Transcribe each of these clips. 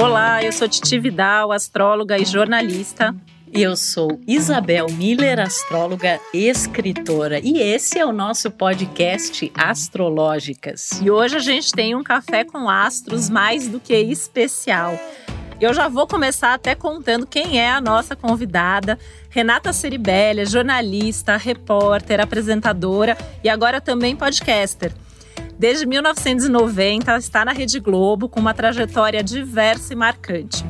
Olá, eu sou Titi Vidal, astróloga e jornalista. E eu sou Isabel Miller, astróloga e escritora. E esse é o nosso podcast Astrológicas. E hoje a gente tem um café com astros mais do que especial. Eu já vou começar até contando quem é a nossa convidada. Renata Ceribelli, jornalista, repórter, apresentadora e agora também podcaster. Desde 1990, está na Rede Globo com uma trajetória diversa e marcante.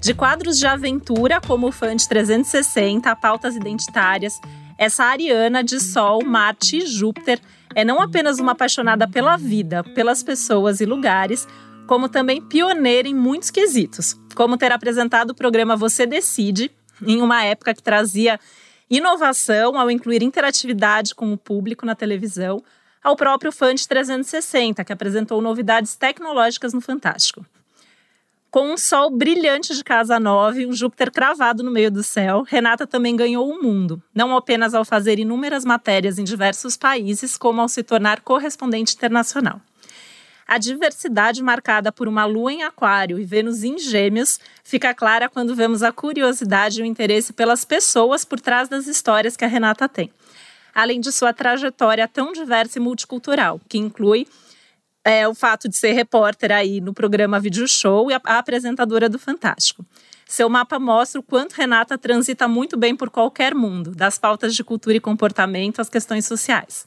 De quadros de aventura, como Fã de 360, pautas identitárias, essa ariana de Sol, Marte e Júpiter é não apenas uma apaixonada pela vida, pelas pessoas e lugares, como também pioneira em muitos quesitos, como ter apresentado o programa Você Decide, em uma época que trazia inovação ao incluir interatividade com o público na televisão, ao próprio Fund 360, que apresentou novidades tecnológicas no Fantástico. Com um sol brilhante de casa 9 e um Júpiter cravado no meio do céu, Renata também ganhou o mundo, não apenas ao fazer inúmeras matérias em diversos países, como ao se tornar correspondente internacional. A diversidade marcada por uma lua em aquário e Vênus em gêmeos fica clara quando vemos a curiosidade e o interesse pelas pessoas por trás das histórias que a Renata tem além de sua trajetória tão diversa e multicultural, que inclui é, o fato de ser repórter aí no programa Video Show e a, a apresentadora do Fantástico. Seu mapa mostra o quanto Renata transita muito bem por qualquer mundo, das pautas de cultura e comportamento às questões sociais.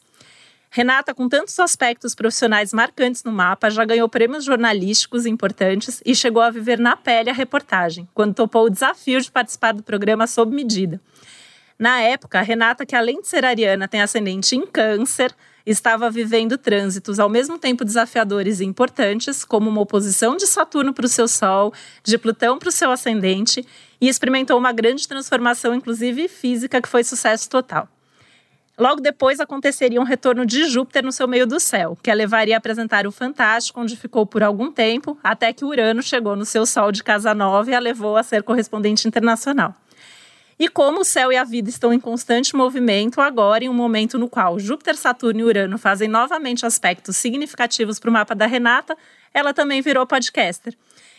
Renata, com tantos aspectos profissionais marcantes no mapa, já ganhou prêmios jornalísticos importantes e chegou a viver na pele a reportagem, quando topou o desafio de participar do programa Sob Medida, na época, Renata, que além de ser ariana, tem ascendente em câncer, estava vivendo trânsitos ao mesmo tempo desafiadores e importantes, como uma oposição de Saturno para o seu Sol, de Plutão para o seu ascendente, e experimentou uma grande transformação, inclusive física, que foi sucesso total. Logo depois aconteceria um retorno de Júpiter no seu meio do céu, que a levaria a apresentar o Fantástico, onde ficou por algum tempo, até que Urano chegou no seu Sol de Casa Nova e a levou a ser correspondente internacional. E como o céu e a vida estão em constante movimento, agora em um momento no qual Júpiter, Saturno e Urano fazem novamente aspectos significativos para o mapa da Renata, ela também virou podcaster.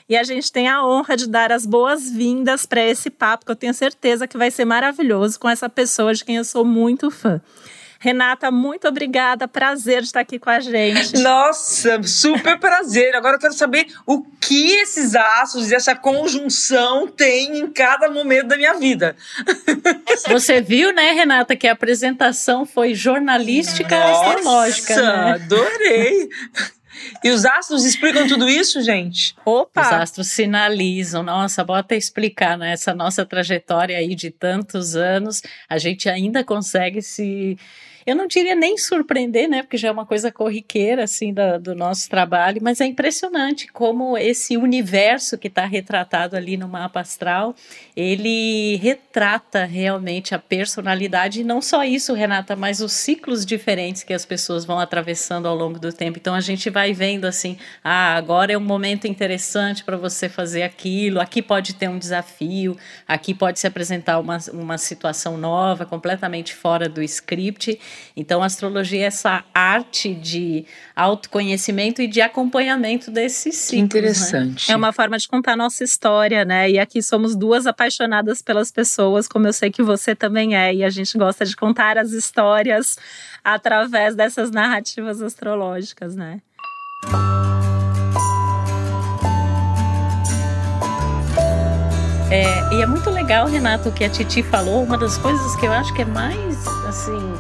E a gente tem a honra de dar as boas-vindas para esse papo, que eu tenho certeza que vai ser maravilhoso com essa pessoa de quem eu sou muito fã. Renata, muito obrigada. Prazer estar aqui com a gente. Nossa, super prazer. Agora eu quero saber o que esses astros e essa conjunção tem em cada momento da minha vida. Você viu, né, Renata, que a apresentação foi jornalística Nossa, astrológica. Né? Adorei. E os astros explicam tudo isso, gente? Opa! Os astros sinalizam. Nossa, bota explicar, né? Essa nossa trajetória aí de tantos anos, a gente ainda consegue se eu não diria nem surpreender, né, porque já é uma coisa corriqueira, assim, do, do nosso trabalho, mas é impressionante como esse universo que está retratado ali no mapa astral, ele retrata realmente a personalidade, e não só isso, Renata, mas os ciclos diferentes que as pessoas vão atravessando ao longo do tempo. Então a gente vai vendo assim, ah, agora é um momento interessante para você fazer aquilo, aqui pode ter um desafio, aqui pode se apresentar uma, uma situação nova, completamente fora do script. Então, a astrologia é essa arte de autoconhecimento e de acompanhamento desses ciclos. Né? Interessante. Né? É uma forma de contar a nossa história, né? E aqui somos duas apaixonadas pelas pessoas, como eu sei que você também é, e a gente gosta de contar as histórias através dessas narrativas astrológicas, né? É, e é muito legal, Renato, o que a Titi falou. Uma das coisas que eu acho que é mais assim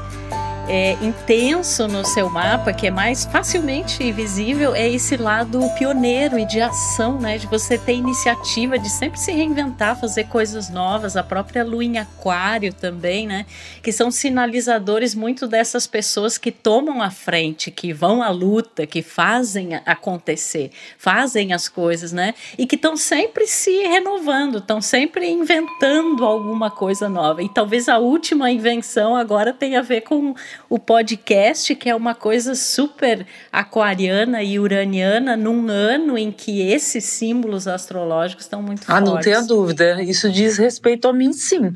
é, intenso no seu mapa, que é mais facilmente visível, é esse lado pioneiro e de ação, né? De você ter iniciativa, de sempre se reinventar, fazer coisas novas, a própria lua em aquário também, né? Que são sinalizadores muito dessas pessoas que tomam a frente, que vão à luta, que fazem acontecer, fazem as coisas, né? E que estão sempre se renovando, estão sempre inventando alguma coisa nova. E talvez a última invenção agora tenha a ver com o podcast, que é uma coisa super aquariana e uraniana, num ano em que esses símbolos astrológicos estão muito ah, fortes. Ah, não tenha dúvida. Isso diz respeito a mim, sim.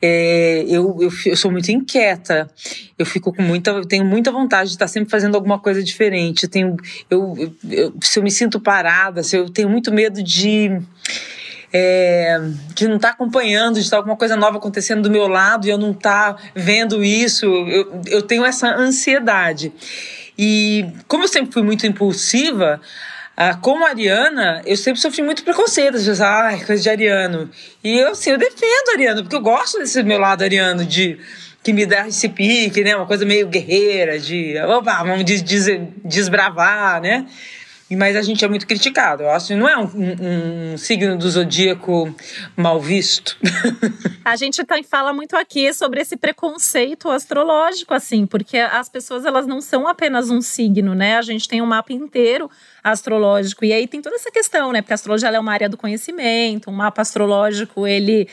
É, eu, eu, eu, sou muito inquieta. Eu fico com muita, eu tenho muita vontade de estar sempre fazendo alguma coisa diferente. Eu tenho, eu, eu, se eu me sinto parada, se eu tenho muito medo de é, de não estar tá acompanhando, de estar alguma coisa nova acontecendo do meu lado e eu não estar tá vendo isso. Eu, eu tenho essa ansiedade. E como eu sempre fui muito impulsiva, ah, como ariana, eu sempre sofri muito preconceito. Às vezes, ah, coisa de ariano. E eu, assim, eu defendo ariano, porque eu gosto desse meu lado ariano, de que me dá esse pique, né? Uma coisa meio guerreira, de opa, vamos des, des, desbravar, né? Mas a gente é muito criticado. Eu acho que não é um, um, um signo do zodíaco mal visto. a gente tá, fala muito aqui sobre esse preconceito astrológico, assim, porque as pessoas elas não são apenas um signo, né? A gente tem um mapa inteiro astrológico e aí tem toda essa questão, né? Porque a astrologia é uma área do conhecimento, um mapa astrológico ele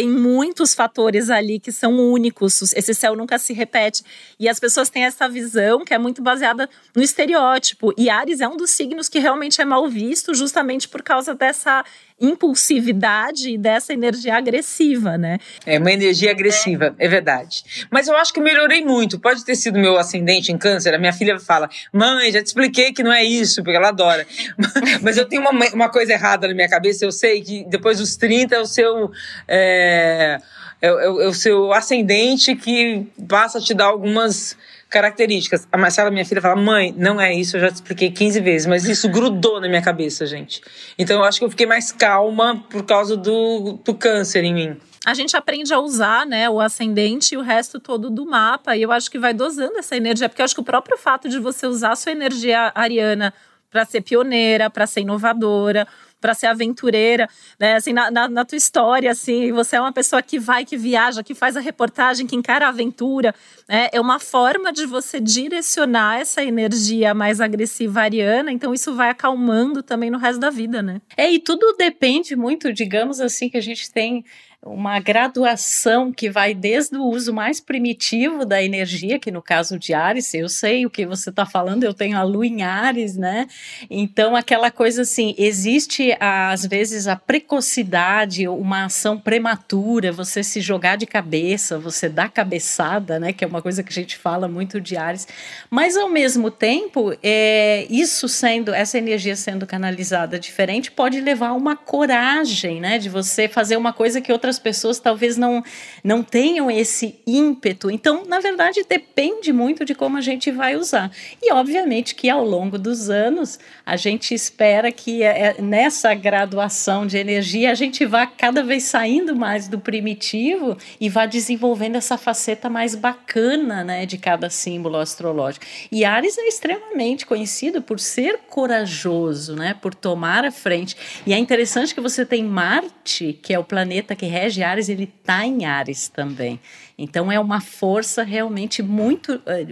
tem muitos fatores ali que são únicos. Esse céu nunca se repete. E as pessoas têm essa visão que é muito baseada no estereótipo. E Ares é um dos signos que realmente é mal visto, justamente por causa dessa impulsividade e dessa energia agressiva, né? É uma energia agressiva, é. é verdade. Mas eu acho que melhorei muito. Pode ter sido meu ascendente em câncer. A minha filha fala: mãe, já te expliquei que não é isso, porque ela adora. Mas eu tenho uma, uma coisa errada na minha cabeça. Eu sei que depois dos 30 é o seu. É, é, é, é o seu ascendente que passa a te dar algumas características. A Marcela, minha filha, fala: mãe, não é isso, eu já te expliquei 15 vezes, mas isso grudou na minha cabeça, gente. Então eu acho que eu fiquei mais calma por causa do, do câncer em mim. A gente aprende a usar, né, o ascendente e o resto todo do mapa, e eu acho que vai dosando essa energia, porque eu acho que o próprio fato de você usar a sua energia ariana para ser pioneira, para ser inovadora, para ser aventureira, né? Assim, na, na, na, tua história, assim, você é uma pessoa que vai, que viaja, que faz a reportagem, que encara a aventura, né? É uma forma de você direcionar essa energia mais agressiva ariana, então isso vai acalmando também no resto da vida, né? É, e tudo depende muito, digamos assim, que a gente tem uma graduação que vai desde o uso mais primitivo da energia, que no caso de Ares, eu sei o que você está falando, eu tenho a lua em Ares, né? Então, aquela coisa assim, existe às vezes a precocidade, uma ação prematura, você se jogar de cabeça, você dar cabeçada, né? Que é uma coisa que a gente fala muito de Ares, mas ao mesmo tempo, é, isso sendo, essa energia sendo canalizada diferente, pode levar a uma coragem, né? De você fazer uma coisa que outras outras pessoas talvez não, não tenham esse ímpeto. Então, na verdade, depende muito de como a gente vai usar. E, obviamente, que ao longo dos anos, a gente espera que é, é, nessa graduação de energia a gente vá cada vez saindo mais do primitivo e vá desenvolvendo essa faceta mais bacana né, de cada símbolo astrológico. E Ares é extremamente conhecido por ser corajoso, né, por tomar a frente. E é interessante que você tem Marte, que é o planeta que Ares, ele está em Ares também. Então é uma força realmente muito. Eh,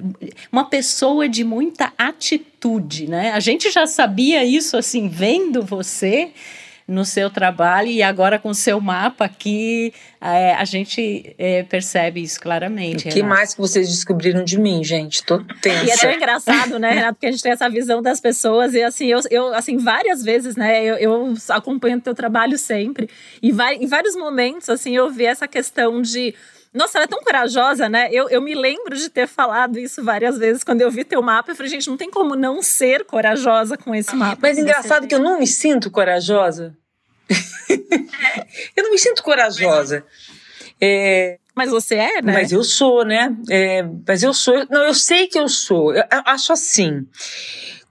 uma pessoa de muita atitude, né? A gente já sabia isso assim, vendo você no seu trabalho e agora com o seu mapa aqui é, a gente é, percebe isso claramente. O que Renato. mais que vocês descobriram de mim, gente? Tô tensa. E é tão engraçado, né, Renato, porque a gente tem essa visão das pessoas e assim, eu, eu assim, várias vezes, né, eu, eu acompanho o teu trabalho sempre e vai, em vários momentos, assim, eu vi essa questão de nossa, ela é tão corajosa, né? Eu, eu me lembro de ter falado isso várias vezes quando eu vi teu mapa. Eu falei, gente, não tem como não ser corajosa com esse mapa. Mas engraçado que eu não me sinto corajosa. eu não me sinto corajosa. É, mas você é, né? Mas eu sou, né? É, mas eu sou. Não, eu sei que eu sou. Eu acho assim.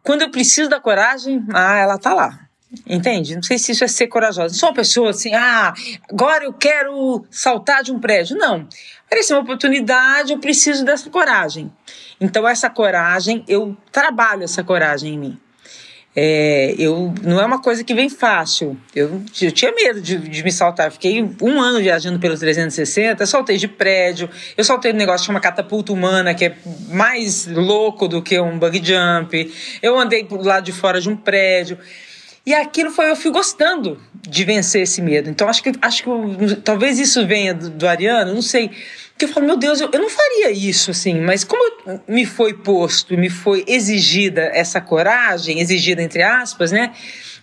Quando eu preciso da coragem, ah, ela tá lá. Entende? Não sei se isso é ser corajosa. Não sou uma pessoa assim, ah, agora eu quero saltar de um prédio. Não. Apareceu uma oportunidade, eu preciso dessa coragem. Então, essa coragem, eu trabalho essa coragem em mim. É, eu, não é uma coisa que vem fácil. Eu, eu tinha medo de, de me saltar. fiquei um ano viajando pelos 360, saltei de prédio, eu saltei um negócio que chama catapulta humana, que é mais louco do que um bug jump. Eu andei do lado de fora de um prédio. E aquilo foi, eu fui gostando de vencer esse medo. Então acho que, acho que talvez isso venha do, do Ariano, não sei. que eu falo, meu Deus, eu, eu não faria isso, assim, mas como me foi posto, me foi exigida essa coragem, exigida entre aspas, né?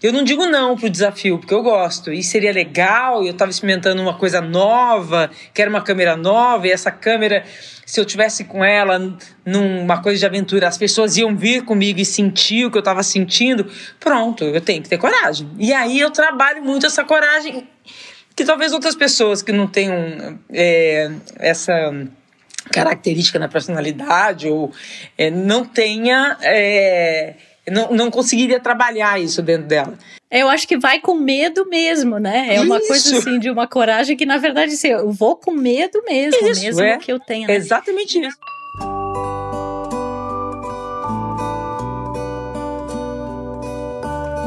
Eu não digo não pro desafio, porque eu gosto. E seria legal, eu estava experimentando uma coisa nova, quero uma câmera nova, e essa câmera, se eu tivesse com ela numa coisa de aventura, as pessoas iam vir comigo e sentir o que eu estava sentindo. Pronto, eu tenho que ter coragem. E aí eu trabalho muito essa coragem que talvez outras pessoas que não tenham é, essa característica na personalidade ou é, não tenha é, não, não conseguiria trabalhar isso dentro dela. Eu acho que vai com medo mesmo, né? É uma isso. coisa assim de uma coragem que na verdade assim, eu vou com medo mesmo, isso, mesmo é. que eu tenha. Né? Exatamente isso.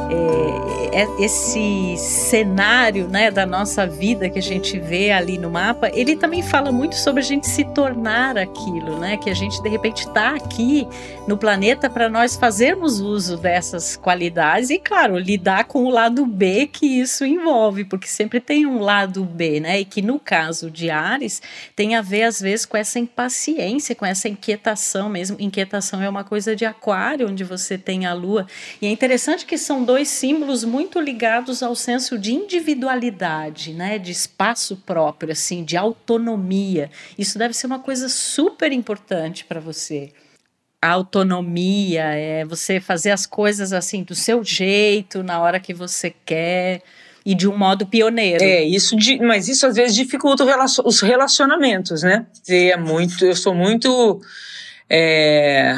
É, esse cenário né, da nossa vida que a gente vê ali no mapa, ele também fala muito sobre a gente se tornar aquilo, né? Que a gente de repente está aqui no planeta para nós fazermos uso dessas qualidades e, claro, lidar com o lado B que isso envolve, porque sempre tem um lado B, né? E que no caso de Ares tem a ver às vezes com essa impaciência, com essa inquietação mesmo. Inquietação é uma coisa de Aquário, onde você tem a Lua. E é interessante que são dois dois símbolos muito ligados ao senso de individualidade, né, de espaço próprio, assim, de autonomia. Isso deve ser uma coisa super importante para você. A autonomia é você fazer as coisas assim do seu jeito, na hora que você quer e de um modo pioneiro. É, isso mas isso às vezes dificulta os relacionamentos, né? É muito, eu sou muito é,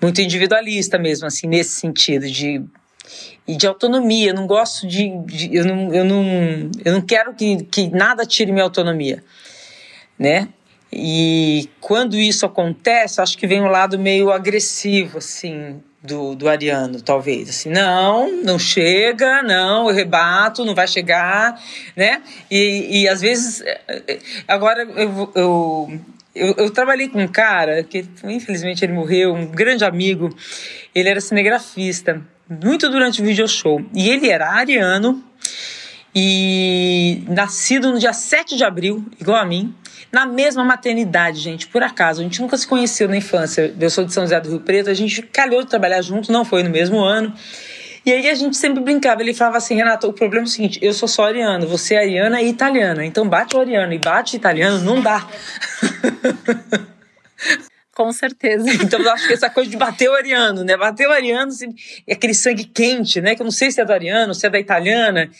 muito individualista mesmo, assim, nesse sentido de e de autonomia. Eu não gosto de. de, eu, não, eu, não, eu não quero que, que nada tire minha autonomia, né? E quando isso acontece, acho que vem um lado meio agressivo, assim, do, do Ariano, talvez. Assim, não, não chega, não, eu rebato, não vai chegar, né? E, e às vezes. Agora eu, eu, eu, eu trabalhei com um cara que, infelizmente, ele morreu, um grande amigo. Ele era cinegrafista muito durante o video show. E ele era ariano e nascido no dia 7 de abril, igual a mim, na mesma maternidade, gente, por acaso. A gente nunca se conheceu na infância. Eu sou de São José do Rio Preto, a gente calhou de trabalhar junto, não foi no mesmo ano. E aí a gente sempre brincava, ele falava assim, Renato, o problema é o seguinte, eu sou só ariano, você é ariana e italiana, então bate o ariano e bate o italiano, não dá. Com certeza. Então eu acho que essa coisa de bater o ariano, né? Bater o ariano é aquele sangue quente, né? Que eu não sei se é do ariano, se é da italiana.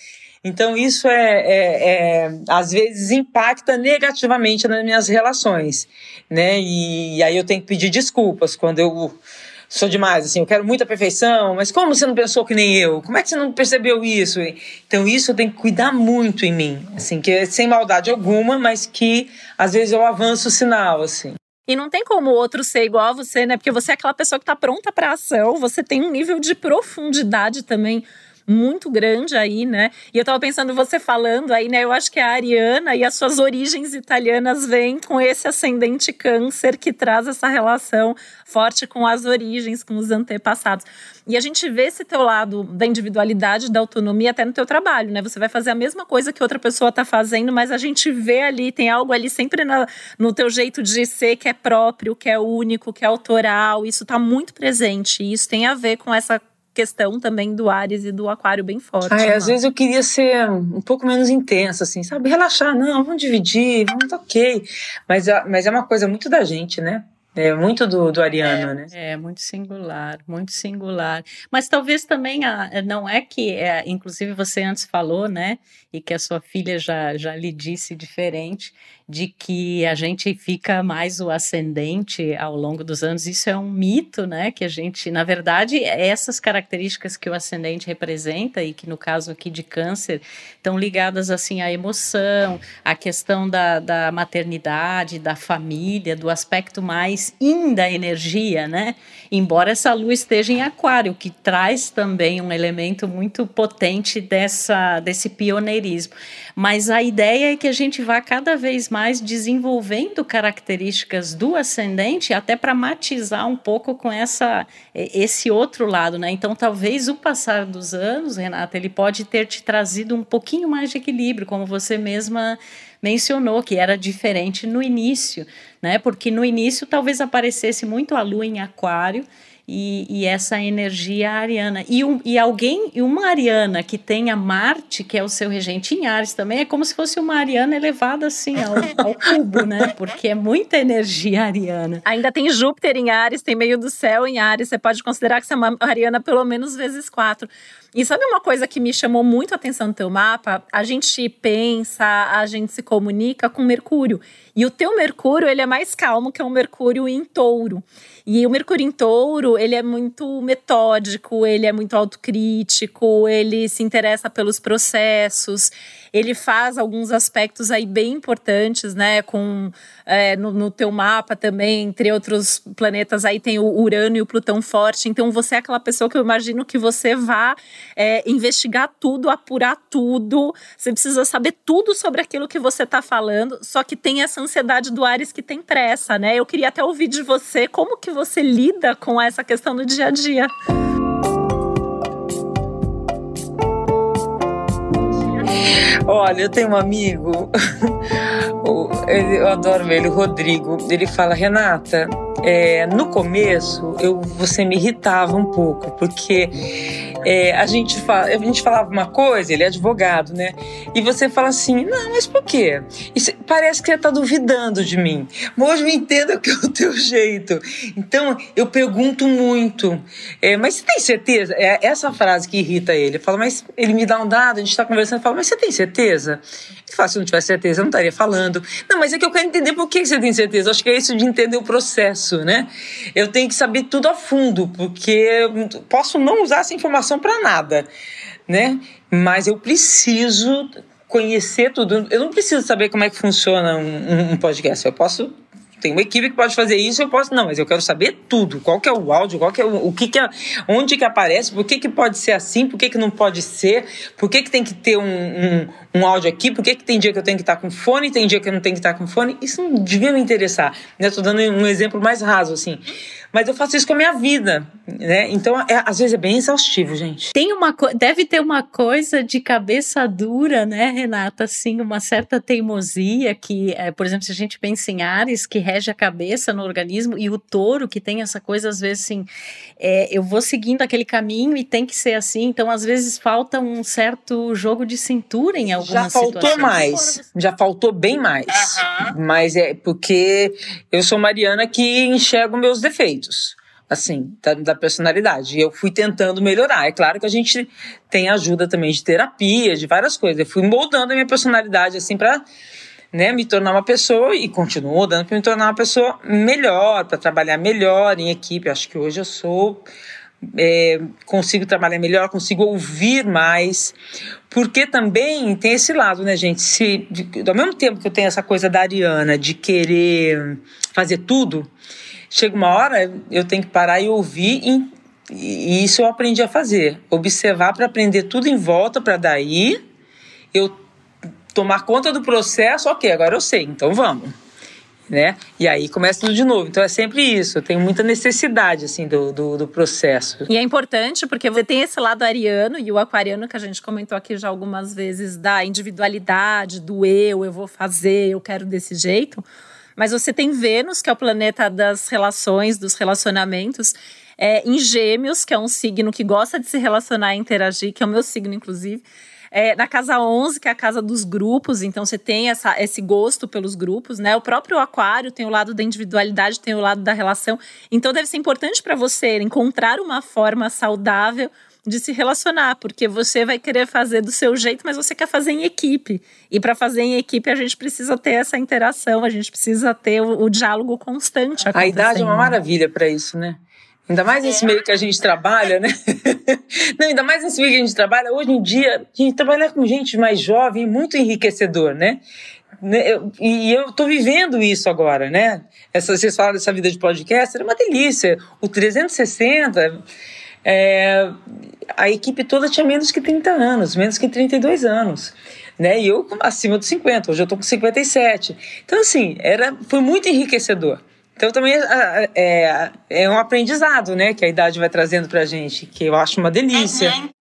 Então isso é, é, é, às vezes impacta negativamente nas minhas relações, né? E, e aí eu tenho que pedir desculpas quando eu sou demais, assim, eu quero muita perfeição, mas como você não pensou que nem eu? Como é que você não percebeu isso? Então isso eu tenho que cuidar muito em mim, assim, que é sem maldade alguma, mas que às vezes eu avanço o sinal, assim. E não tem como o outro ser igual a você, né? Porque você é aquela pessoa que está pronta para ação, você tem um nível de profundidade também muito grande aí, né? E eu tava pensando, você falando aí, né? Eu acho que a Ariana e as suas origens italianas vêm com esse ascendente câncer que traz essa relação forte com as origens, com os antepassados. E a gente vê esse teu lado da individualidade, da autonomia até no teu trabalho, né? Você vai fazer a mesma coisa que outra pessoa tá fazendo, mas a gente vê ali, tem algo ali sempre na, no teu jeito de ser que é próprio, que é único, que é autoral. Isso tá muito presente. E isso tem a ver com essa questão também do Ares e do Aquário bem forte. Ai, às vezes eu queria ser um pouco menos intensa, assim, sabe? Relaxar, não, vamos dividir, vamos, ok. Mas, mas é uma coisa muito da gente, né? É muito do, do Ariano, é, né? É, muito singular, muito singular. Mas talvez também, a, não é que, é, inclusive você antes falou, né? E que a sua filha já, já lhe disse diferente, de que a gente fica mais o ascendente ao longo dos anos. Isso é um mito, né? Que a gente, na verdade, essas características que o ascendente representa e que no caso aqui de câncer estão ligadas assim à emoção, à questão da, da maternidade, da família, do aspecto mais in da energia, né? Embora essa lua esteja em aquário, que traz também um elemento muito potente dessa, desse pioneirismo. Mas a ideia é que a gente vá cada vez mais desenvolvendo características do ascendente, até para matizar um pouco com essa, esse outro lado, né? Então, talvez o passar dos anos, Renata, ele pode ter te trazido um pouquinho mais de equilíbrio, como você mesma mencionou, que era diferente no início, né? Porque no início talvez aparecesse muito a lua em aquário e, e, essa energia ariana. E, um, e alguém, e uma ariana que tenha Marte, que é o seu regente em Ares também, é como se fosse uma ariana elevada assim ao, ao cubo, né? Porque é muita energia ariana. Ainda tem Júpiter em Ares, tem meio do céu em Ares, você pode considerar que você é uma ariana pelo menos vezes quatro. E sabe uma coisa que me chamou muito a atenção no teu mapa? A gente pensa, a gente se comunica com Mercúrio. E o teu Mercúrio, ele é mais calmo que o Mercúrio em Touro. E o Mercúrio em Touro, ele é muito metódico, ele é muito autocrítico, ele se interessa pelos processos, ele faz alguns aspectos aí bem importantes, né? Com é, no, no teu mapa também, entre outros planetas, aí tem o Urano e o Plutão forte. Então você é aquela pessoa que eu imagino que você vá é, investigar tudo, apurar tudo. Você precisa saber tudo sobre aquilo que você está falando, só que tem essa ansiedade do Ares que tem pressa, né? Eu queria até ouvir de você como que você lida com essa questão no dia a dia. Olha, eu tenho um amigo, eu adoro ele, o Rodrigo. Ele fala, Renata, é, no começo eu, você me irritava um pouco, porque é, a, gente fala, a gente falava uma coisa, ele é advogado, né? E você fala assim, não, mas por quê? Isso, parece que você está duvidando de mim. Hoje eu entendo que é o teu jeito. Então, eu pergunto muito, é, mas você tem certeza? É essa frase que irrita ele. Eu falo, mas ele me dá um dado, a gente está conversando, fala, mas você tem certeza? Ele fala, se eu não tivesse certeza, eu não estaria falando. Não, mas é que eu quero entender por que você tem certeza. Eu acho que é isso de entender o processo, né? Eu tenho que saber tudo a fundo, porque posso não usar essa informação para nada, né? Mas eu preciso conhecer tudo. Eu não preciso saber como é que funciona um, um podcast. Eu posso tem uma equipe que pode fazer isso, eu posso. Não, mas eu quero saber tudo. Qual que é o áudio, qual que é o, o que, que é, onde que aparece, por que, que pode ser assim, por que, que não pode ser, por que, que tem que ter um, um, um áudio aqui, por que, que tem dia que eu tenho que estar com fone, tem dia que eu não tenho que estar com fone. Isso não devia me interessar. Né? Estou dando um exemplo mais raso, assim. Mas eu faço isso com a minha vida, né? Então, é, às vezes é bem exaustivo, gente. Tem uma deve ter uma coisa de cabeça dura, né, Renata? Assim, uma certa teimosia que, é, por exemplo, se a gente pensa em Ares, que rege a cabeça no organismo, e o touro, que tem essa coisa, às vezes, assim, é, eu vou seguindo aquele caminho e tem que ser assim. Então, às vezes, falta um certo jogo de cintura em algumas Já faltou situações. mais. Já faltou bem mais. Uhum. Mas é porque eu sou Mariana que enxergo meus defeitos assim, da, da, personalidade. E eu fui tentando melhorar. É claro que a gente tem ajuda também de terapia, de várias coisas. Eu fui moldando a minha personalidade, assim, para né, me tornar uma pessoa e continuo dando para me tornar uma pessoa melhor, para trabalhar melhor em equipe. Acho que hoje eu sou. É, consigo trabalhar melhor, consigo ouvir mais, porque também tem esse lado, né, gente? Se, de, ao mesmo tempo que eu tenho essa coisa da Ariana de querer fazer tudo, chega uma hora eu tenho que parar e ouvir e, e isso eu aprendi a fazer, observar para aprender tudo em volta para daí eu tomar conta do processo, ok, agora eu sei, então vamos. Né? E aí começa tudo de novo. Então é sempre isso. Eu tenho muita necessidade assim do, do, do, processo. E é importante porque você tem esse lado ariano e o aquariano que a gente comentou aqui já algumas vezes da individualidade, do eu, eu vou fazer, eu quero desse jeito. Mas você tem Vênus, que é o planeta das relações, dos relacionamentos, é, em Gêmeos, que é um signo que gosta de se relacionar e interagir, que é o meu signo, inclusive. É, na casa 11, que é a casa dos grupos, então você tem essa, esse gosto pelos grupos, né? O próprio aquário tem o lado da individualidade, tem o lado da relação. Então deve ser importante para você encontrar uma forma saudável de se relacionar, porque você vai querer fazer do seu jeito, mas você quer fazer em equipe. E para fazer em equipe, a gente precisa ter essa interação, a gente precisa ter o, o diálogo constante. A idade é uma maravilha para isso, né? Ainda mais nesse meio que a gente trabalha, né? Não, ainda mais nesse meio que a gente trabalha. Hoje em dia, a gente trabalhar com gente mais jovem é muito enriquecedor, né? né e eu estou vivendo isso agora, né? Essa, vocês falam dessa vida de podcast, é uma delícia. O 360 é, a equipe toda tinha menos que 30 anos, menos que 32 anos. Né? E eu acima dos 50, hoje eu estou com 57. Então, assim, era, foi muito enriquecedor. Então, também é, é, é um aprendizado né, que a idade vai trazendo para a gente, que eu acho uma delícia. Uhum.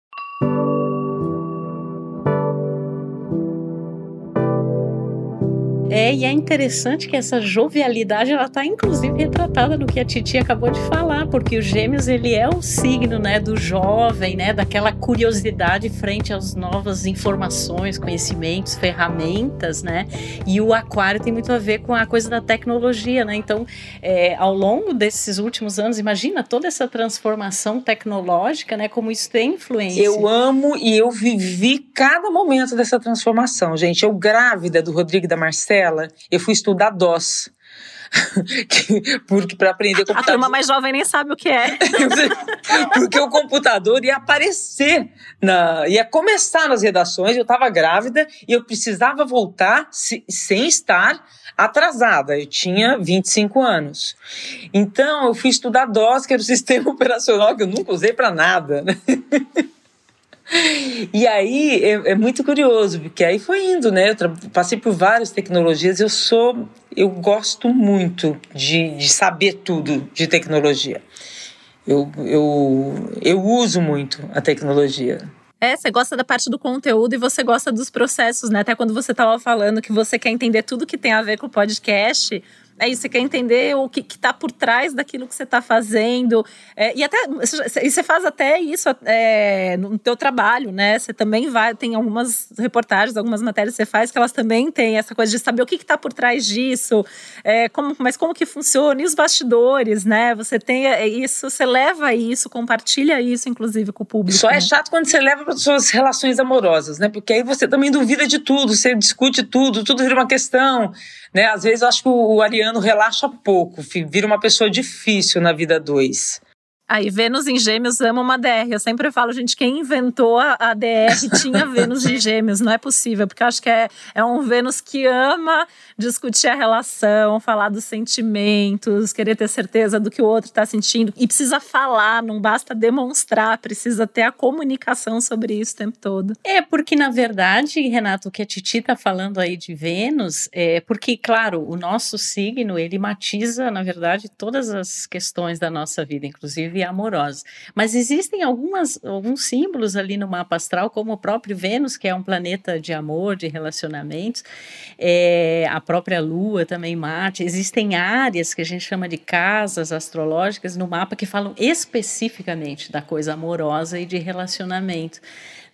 É, e é interessante que essa jovialidade, ela está inclusive retratada no que a Titi acabou de falar, porque o Gêmeos, ele é o signo, né, do jovem, né, daquela curiosidade frente às novas informações, conhecimentos, ferramentas, né, e o Aquário tem muito a ver com a coisa da tecnologia, né, então, é, ao longo desses últimos anos, imagina toda essa transformação tecnológica, né, como isso tem influência. Eu amo e eu vivi cada momento dessa transformação, gente. Eu grávida do Rodrigo da Marcela, eu fui estudar DOS. porque para aprender computador. A turma mais jovem nem sabe o que é. porque o computador ia aparecer, na, ia começar nas redações. Eu estava grávida e eu precisava voltar se, sem estar atrasada. Eu tinha 25 anos. Então eu fui estudar DOS, que era o sistema operacional que eu nunca usei para nada. Né? E aí é, é, muito curioso, porque aí foi indo, né? Eu passei por várias tecnologias, eu sou, eu gosto muito de, de saber tudo de tecnologia. Eu, eu, eu uso muito a tecnologia. É, você gosta da parte do conteúdo e você gosta dos processos, né? Até quando você estava falando que você quer entender tudo que tem a ver com o podcast, é isso, você quer entender o que está por trás daquilo que você está fazendo. É, e até e você faz até isso é, no teu trabalho, né? Você também vai, tem algumas reportagens, algumas matérias que você faz que elas também têm essa coisa de saber o que está por trás disso, é, como, mas como que funciona, e os bastidores, né? Você tem é, isso, você leva isso, compartilha isso, inclusive, com o público. Só é né? é chato quando você leva para suas relações amorosas, né? Porque aí você também duvida de tudo, você discute tudo, tudo vira uma questão. Né? Às vezes eu acho que o ariano relaxa pouco, vira uma pessoa difícil na vida dois. Aí, Vênus em Gêmeos ama uma DR. Eu sempre falo, gente, quem inventou a DR tinha Vênus em Gêmeos. Não é possível, porque eu acho que é, é um Vênus que ama discutir a relação, falar dos sentimentos, querer ter certeza do que o outro está sentindo. E precisa falar, não basta demonstrar, precisa ter a comunicação sobre isso o tempo todo. É, porque na verdade, Renato, o que a Titi está falando aí de Vênus, é porque, claro, o nosso signo, ele matiza, na verdade, todas as questões da nossa vida, inclusive e amorosa. Mas existem algumas, alguns símbolos ali no mapa astral, como o próprio Vênus, que é um planeta de amor, de relacionamentos, é, a própria Lua também, Marte. Existem áreas que a gente chama de casas astrológicas no mapa que falam especificamente da coisa amorosa e de relacionamento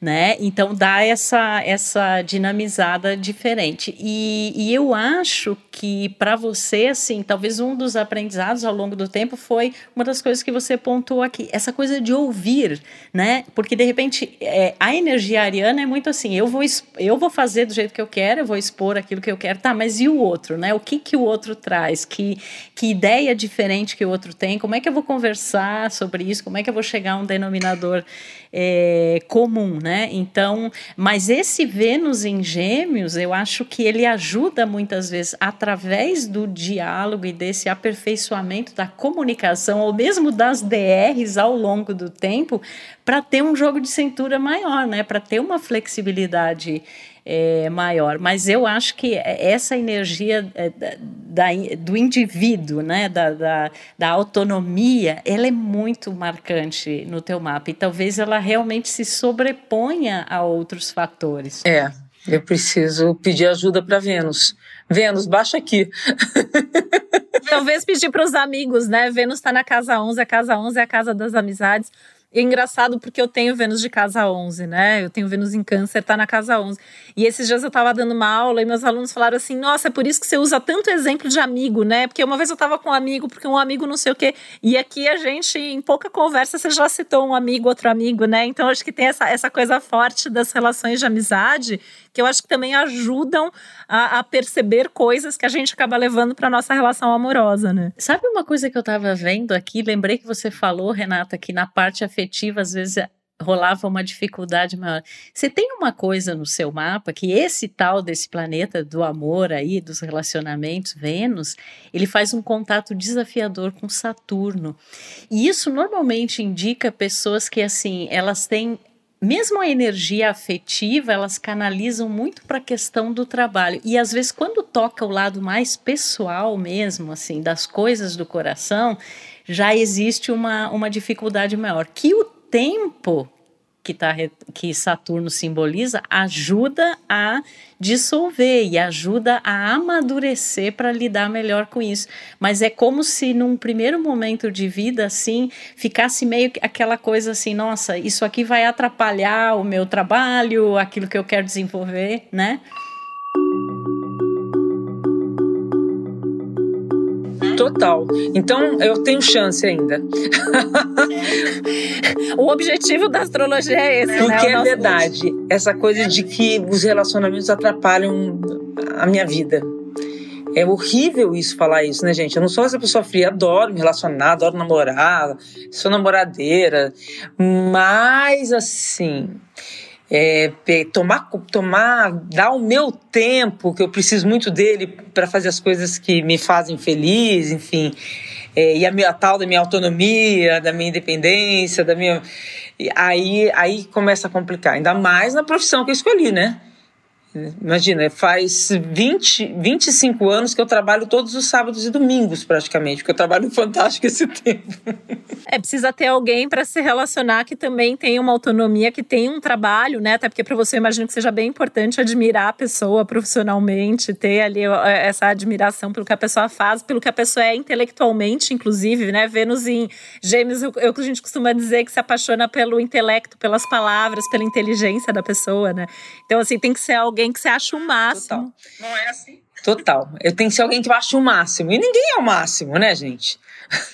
né? Então dá essa, essa dinamizada diferente. E, e eu acho que para você, assim, talvez um dos aprendizados ao longo do tempo foi uma das coisas que você pontuou aqui, essa coisa de ouvir, né? Porque de repente é, a energia ariana é muito assim, eu vou, eu vou fazer do jeito que eu quero, eu vou expor aquilo que eu quero, tá, mas e o outro, né? O que, que o outro traz? Que, que ideia diferente que o outro tem? Como é que eu vou conversar sobre isso? Como é que eu vou chegar a um denominador é, comum, né? Então, mas esse Vênus em Gêmeos, eu acho que ele ajuda muitas vezes através do diálogo e desse aperfeiçoamento da comunicação ou mesmo das DRs ao longo do tempo para ter um jogo de cintura maior, né? Para ter uma flexibilidade é, maior. Mas eu acho que essa energia é, da, do indivíduo, né, da, da, da, autonomia, ela é muito marcante no teu mapa e talvez ela realmente se sobreponha a outros fatores. É, eu preciso pedir ajuda para Vênus. Vênus, baixa aqui. Talvez pedir para os amigos, né? Vênus está na casa 11, a casa 11 é a casa das amizades. É engraçado porque eu tenho Vênus de casa 11, né? Eu tenho Vênus em Câncer, tá na casa 11. E esses dias eu tava dando uma aula e meus alunos falaram assim: "Nossa, é por isso que você usa tanto exemplo de amigo, né? Porque uma vez eu tava com um amigo, porque um amigo não sei o quê. E aqui a gente em pouca conversa você já citou um amigo, outro amigo, né? Então acho que tem essa essa coisa forte das relações de amizade que eu acho que também ajudam a, a perceber coisas que a gente acaba levando para nossa relação amorosa, né? Sabe uma coisa que eu estava vendo aqui? Lembrei que você falou, Renata, que na parte afetiva às vezes rolava uma dificuldade maior. Você tem uma coisa no seu mapa que esse tal desse planeta do amor aí, dos relacionamentos, Vênus, ele faz um contato desafiador com Saturno. E isso normalmente indica pessoas que assim, elas têm mesmo a energia afetiva, elas canalizam muito para a questão do trabalho. E às vezes, quando toca o lado mais pessoal mesmo, assim, das coisas do coração, já existe uma, uma dificuldade maior. Que o tempo que, tá, que Saturno simboliza ajuda a dissolver e ajuda a amadurecer para lidar melhor com isso. Mas é como se num primeiro momento de vida, assim, ficasse meio aquela coisa assim: nossa, isso aqui vai atrapalhar o meu trabalho, aquilo que eu quero desenvolver, né? Total. Então eu tenho chance ainda. o objetivo da astrologia é esse, Porque né? é verdade. Essa coisa de que os relacionamentos atrapalham a minha vida. É horrível isso, falar isso, né, gente? Eu não sou essa pessoa fria, adoro me relacionar, adoro namorar, sou namoradeira, mas assim, é, tomar, tomar, dar o meu tempo, que eu preciso muito dele para fazer as coisas que me fazem feliz, enfim, é, e a minha a tal da minha autonomia, da minha independência, da minha, aí, aí começa a complicar, ainda mais na profissão que eu escolhi, né? Imagina, faz 20, 25 anos que eu trabalho todos os sábados e domingos, praticamente, porque eu trabalho fantástico esse tempo. É, precisa ter alguém para se relacionar que também tem uma autonomia, que tem um trabalho, né? Até porque para você, eu imagino que seja bem importante admirar a pessoa profissionalmente, ter ali essa admiração pelo que a pessoa faz, pelo que a pessoa é intelectualmente, inclusive, né? Vênus em Gêmeos, eu, eu, a gente costuma dizer que se apaixona pelo intelecto, pelas palavras, pela inteligência da pessoa, né? Então, assim, tem que ser alguém alguém que você acha o máximo. Total. Não é assim. Total. Eu tenho que ser alguém que eu acho o máximo. E ninguém é o máximo, né, gente?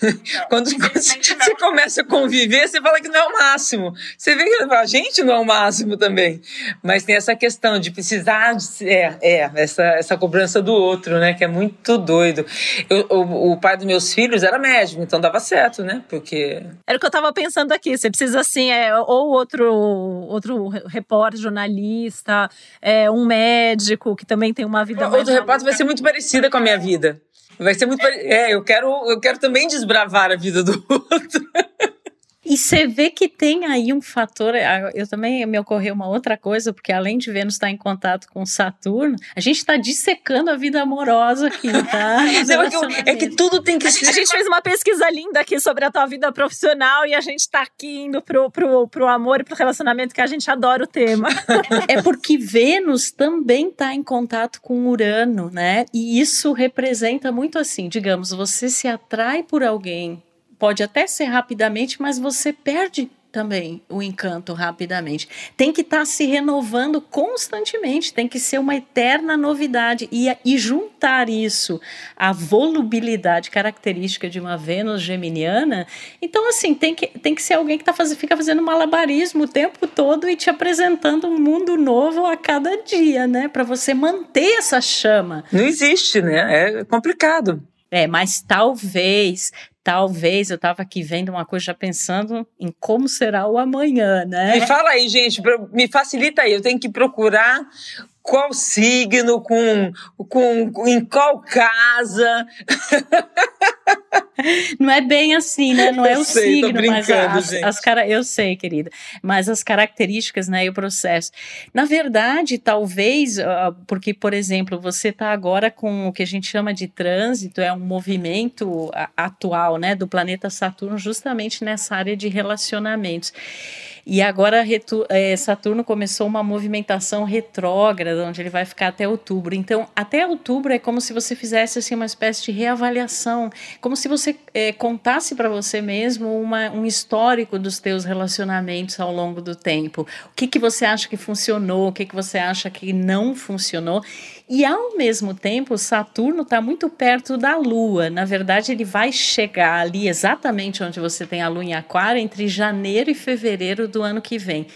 Não, quando, quando você começa a conviver, você fala que não é o máximo. Você vê que a gente não é o máximo também. Mas tem essa questão de precisar de, é, é essa, essa cobrança do outro, né? Que é muito doido. Eu, o, o pai dos meus filhos era médico, então dava certo, né? Porque. Era o que eu tava pensando aqui. Você precisa, assim, é, ou outro, outro repórter, jornalista, é, um médico que também tem uma vida Outro repórter vai ser muito parecida com a minha vida. Vai ser muito. É, eu quero, eu quero também desbravar a vida do outro. E você vê que tem aí um fator. Eu também me ocorreu uma outra coisa, porque além de Vênus estar em contato com Saturno, a gente está dissecando a vida amorosa aqui, tá? Não, é, que, é, que, tudo tem que ser. A gente fez uma pesquisa linda aqui sobre a tua vida profissional e a gente está aqui indo pro, pro, pro amor e pro relacionamento, que a gente adora o tema. é porque Vênus também está em contato com Urano, né? E isso representa muito assim, digamos, você se atrai por alguém pode até ser rapidamente, mas você perde também o encanto rapidamente. Tem que estar tá se renovando constantemente, tem que ser uma eterna novidade e, e juntar isso à volubilidade característica de uma Vênus geminiana. Então, assim, tem que, tem que ser alguém que tá faz, fica fazendo malabarismo o tempo todo e te apresentando um mundo novo a cada dia, né? Para você manter essa chama. Não existe, né? É complicado. É, mas talvez talvez eu estava aqui vendo uma coisa já pensando em como será o amanhã, né? Me fala aí, gente, me facilita aí. Eu tenho que procurar qual signo, com, com, em qual casa. Não é bem assim, né? Não é o sei, signo, mas as, as cara, eu sei, querida, mas as características, né, e o processo. Na verdade, talvez, porque, por exemplo, você está agora com o que a gente chama de trânsito, é um movimento atual, né, do planeta Saturno, justamente nessa área de relacionamentos. E agora é, Saturno começou uma movimentação retrógrada, onde ele vai ficar até outubro. Então, até outubro é como se você fizesse assim, uma espécie de reavaliação, como se você é, contasse para você mesmo uma, um histórico dos teus relacionamentos ao longo do tempo. O que, que você acha que funcionou, o que, que você acha que não funcionou. E ao mesmo tempo, Saturno está muito perto da Lua. Na verdade, ele vai chegar ali exatamente onde você tem a Lua em Aquário entre janeiro e fevereiro do ano que vem.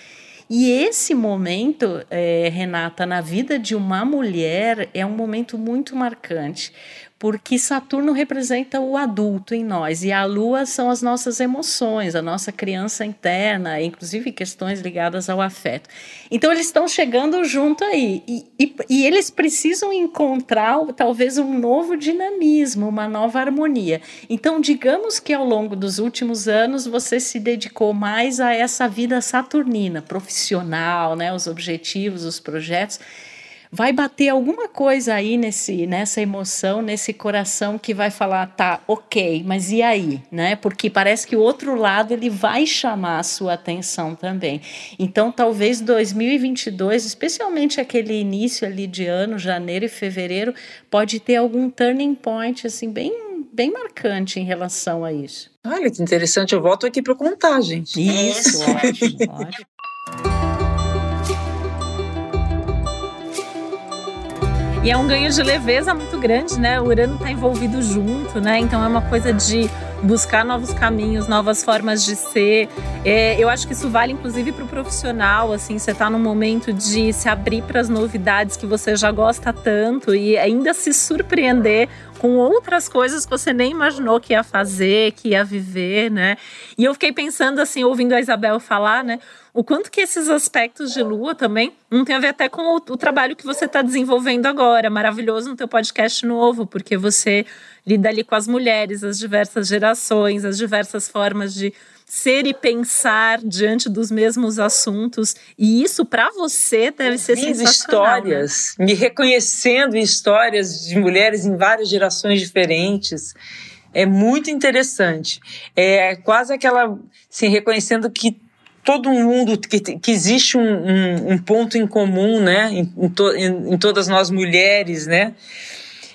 E esse momento, é, Renata, na vida de uma mulher é um momento muito marcante, porque Saturno representa o adulto em nós e a Lua são as nossas emoções, a nossa criança interna, inclusive questões ligadas ao afeto. Então eles estão chegando junto aí e, e, e eles precisam encontrar talvez um novo dinamismo, uma nova harmonia. Então digamos que ao longo dos últimos anos você se dedicou mais a essa vida saturnina, profissional, né, os objetivos, os projetos vai bater alguma coisa aí nesse, nessa emoção, nesse coração que vai falar, tá, ok, mas e aí, né? Porque parece que o outro lado ele vai chamar a sua atenção também. Então, talvez 2022, especialmente aquele início ali de ano, janeiro e fevereiro, pode ter algum turning point assim bem bem marcante em relação a isso. Olha que interessante, eu volto aqui para contar, gente. Isso, ótimo, ótimo. E é um ganho de leveza muito grande, né? O Urano está envolvido junto, né? Então é uma coisa de buscar novos caminhos, novas formas de ser. É, eu acho que isso vale inclusive para o profissional, assim, você está num momento de se abrir para as novidades que você já gosta tanto e ainda se surpreender com outras coisas que você nem imaginou que ia fazer, que ia viver, né? E eu fiquei pensando assim, ouvindo a Isabel falar, né? o quanto que esses aspectos de lua também não tem a ver até com o, o trabalho que você está desenvolvendo agora, maravilhoso no teu podcast novo, porque você lida ali com as mulheres, as diversas gerações, as diversas formas de ser e pensar diante dos mesmos assuntos. E isso para você deve ser Fiz sensacional. Né? histórias, né? me reconhecendo em histórias de mulheres em várias gerações diferentes. É muito interessante. É quase aquela, assim, reconhecendo que todo mundo que, que existe um, um, um, ponto em comum, né, em, em, to, em, em todas nós mulheres, né,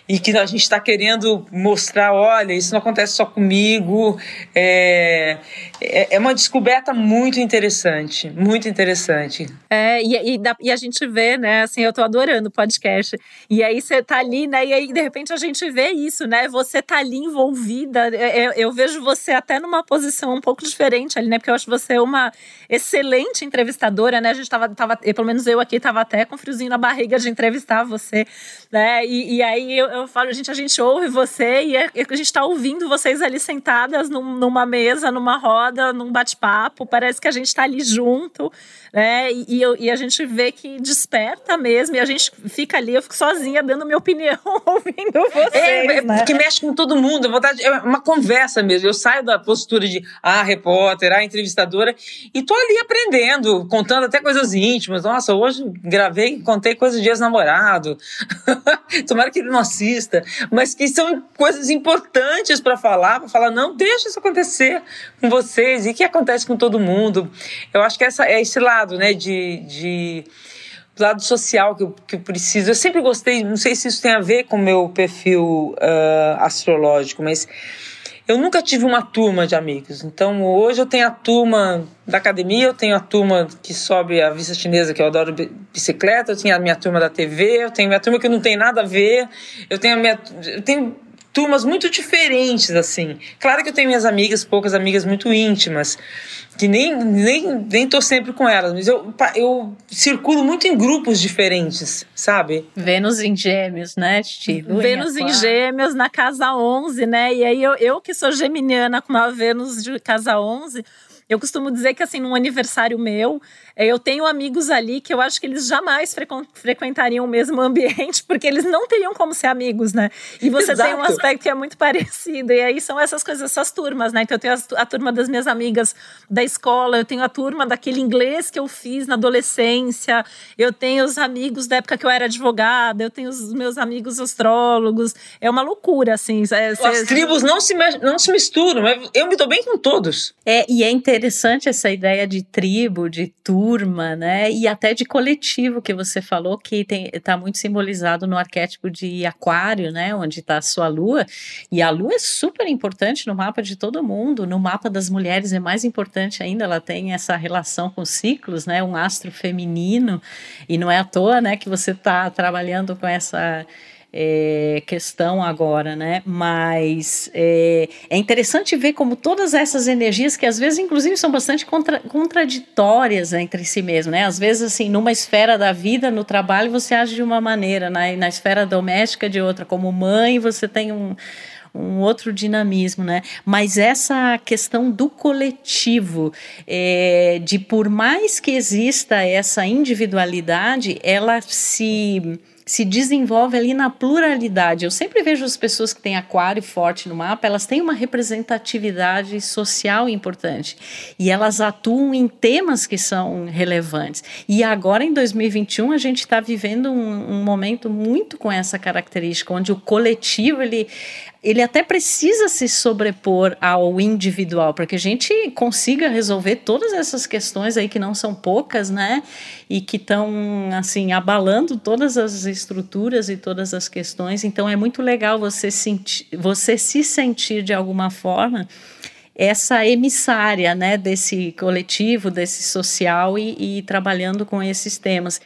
e que a gente está querendo mostrar, olha, isso não acontece só comigo. É, é, é uma descoberta muito interessante, muito interessante. É, e, e, e, a gente vê, né, assim, eu tô adorando o podcast. E aí você tá ali, né, e aí de repente a gente vê isso, né, você tá ali envolvida. Eu, é, é, eu vejo você até numa posição um pouco diferente ali, né, porque eu acho você uma excelente entrevistadora, né, a gente tava, tava pelo menos eu aqui tava até com friozinho na barriga de entrevistar você, né, e, e aí eu, eu falo, gente, a gente ouve você e é, a gente está ouvindo vocês ali sentadas num, numa mesa, numa roda, num bate-papo. Parece que a gente está ali junto, né? E, e, a gente vê que desperta mesmo, e a gente fica ali, eu fico sozinha dando minha opinião, ouvindo vocês. É, né? que mexe com todo mundo, vontade, é uma conversa mesmo. Eu saio da postura de ah, repórter, ah, entrevistadora, e tô ali aprendendo, contando até coisas íntimas. Nossa, hoje gravei, contei coisas de ex-namorado. Tomara que ele não assista mas que são coisas importantes para falar, para falar, não, deixa isso acontecer com vocês e que acontece com todo mundo. Eu acho que essa é esse lado, né, de, de lado social que eu, que eu preciso. Eu sempre gostei, não sei se isso tem a ver com o meu perfil uh, astrológico, mas eu nunca tive uma turma de amigos. Então hoje eu tenho a turma da academia, eu tenho a turma que sobe a vista chinesa, que eu adoro bicicleta, eu tenho a minha turma da TV, eu tenho a minha turma que não tem nada a ver, eu tenho a minha. Eu tenho turmas muito diferentes, assim. Claro que eu tenho minhas amigas, poucas amigas muito íntimas, que nem, nem, nem tô sempre com elas, mas eu, eu circulo muito em grupos diferentes, sabe? Vênus em gêmeos, né, Titi? Vênus em gêmeos na casa 11, né? E aí eu, eu que sou geminiana com uma Vênus de casa 11, eu costumo dizer que, assim, num aniversário meu, eu tenho amigos ali que eu acho que eles jamais frequentariam o mesmo ambiente, porque eles não teriam como ser amigos, né? E você Exato. tem um aspecto que é muito parecido. E aí são essas coisas, essas turmas, né? Então eu tenho a, a turma das minhas amigas da escola, eu tenho a turma daquele inglês que eu fiz na adolescência, eu tenho os amigos da época que eu era advogada, eu tenho os meus amigos astrólogos. É uma loucura, assim. É, As tribos não se, não se misturam, eu me dou bem com todos. É, e é interessante essa ideia de tribo, de turma turma, né? E até de coletivo que você falou que está muito simbolizado no arquétipo de aquário, né? Onde está a sua lua. E a lua é super importante no mapa de todo mundo. No mapa das mulheres é mais importante ainda. Ela tem essa relação com ciclos, né? Um astro feminino. E não é à toa, né? Que você está trabalhando com essa é, questão agora, né? Mas é, é, interessante ver como todas essas energias, que às vezes, inclusive, são bastante contra, contraditórias entre si mesmo, né? Às vezes, assim, numa esfera da vida, no trabalho, você age de uma maneira, na, na esfera doméstica, de outra. Como mãe, você tem um um outro dinamismo, né? Mas essa questão do coletivo, é, de por mais que exista essa individualidade, ela se se desenvolve ali na pluralidade. Eu sempre vejo as pessoas que têm aquário forte no mapa, elas têm uma representatividade social importante e elas atuam em temas que são relevantes. E agora, em 2021, a gente está vivendo um, um momento muito com essa característica, onde o coletivo ele ele até precisa se sobrepor ao individual para que a gente consiga resolver todas essas questões aí que não são poucas, né? E que estão assim abalando todas as estruturas e todas as questões. Então é muito legal você sentir, você se sentir de alguma forma essa emissária, né, desse coletivo, desse social e, e trabalhando com esses temas.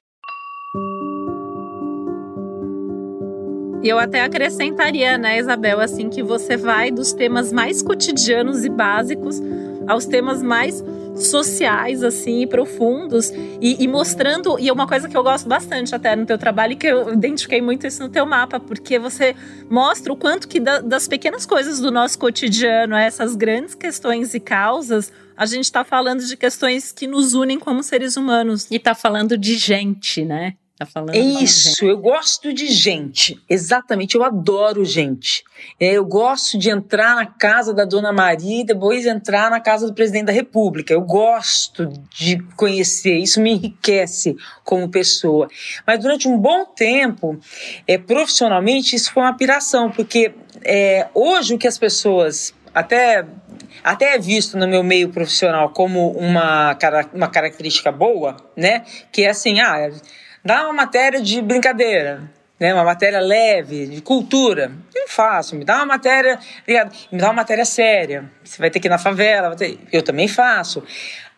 E eu até acrescentaria, né, Isabel, assim, que você vai dos temas mais cotidianos e básicos aos temas mais sociais, assim, profundos, e, e, mostrando, e é uma coisa que eu gosto bastante até no teu trabalho, e que eu identifiquei muito isso no teu mapa, porque você mostra o quanto que da, das pequenas coisas do nosso cotidiano, essas grandes questões e causas, a gente está falando de questões que nos unem como seres humanos. E está falando de gente, né? Tá falando é isso, eu gosto de gente. Exatamente, eu adoro gente. É, eu gosto de entrar na casa da Dona Maria e depois entrar na casa do presidente da República. Eu gosto de conhecer, isso me enriquece como pessoa. Mas durante um bom tempo, é, profissionalmente, isso foi uma piração, porque é, hoje o que as pessoas até até é visto no meu meio profissional como uma, uma característica boa, né? Que é assim, ah, Dá uma matéria de brincadeira, né? Uma matéria leve, de cultura. Eu faço. Me dá uma matéria, me dá uma matéria séria. Você vai ter que ir na favela. Eu também faço.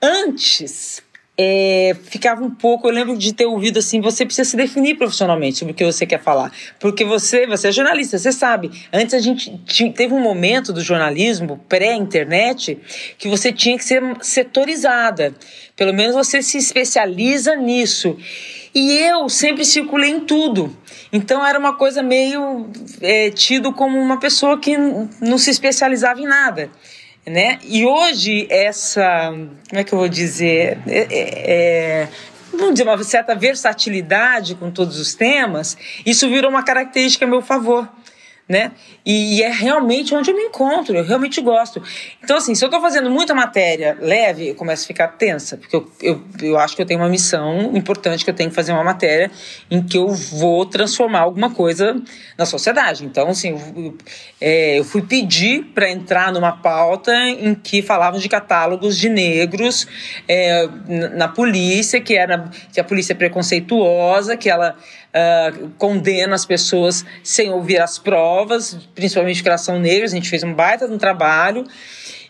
Antes, é, ficava um pouco. Eu lembro de ter ouvido assim: você precisa se definir profissionalmente sobre o que você quer falar. Porque você, você é jornalista, você sabe. Antes a gente teve um momento do jornalismo, pré-internet, que você tinha que ser setorizada. Pelo menos você se especializa nisso. E eu sempre circulei em tudo. Então era uma coisa meio é, tido como uma pessoa que não se especializava em nada né? E hoje essa, como é que eu vou dizer, é, é, é, vamos dizer uma certa versatilidade com todos os temas, isso virou uma característica a meu favor né? E, é realmente onde eu me encontro, eu realmente gosto. Então, assim, se eu estou fazendo muita matéria leve, eu começo a ficar tensa, porque eu, eu, eu acho que eu tenho uma missão importante, que eu tenho que fazer uma matéria em que eu vou transformar alguma coisa na sociedade. Então, assim, eu, é, eu fui pedir para entrar numa pauta em que falavam de catálogos de negros é, na polícia, que, era, que a polícia é preconceituosa, que ela uh, condena as pessoas sem ouvir as provas, principalmente porque elas são negras. A gente fez um baita de um trabalho.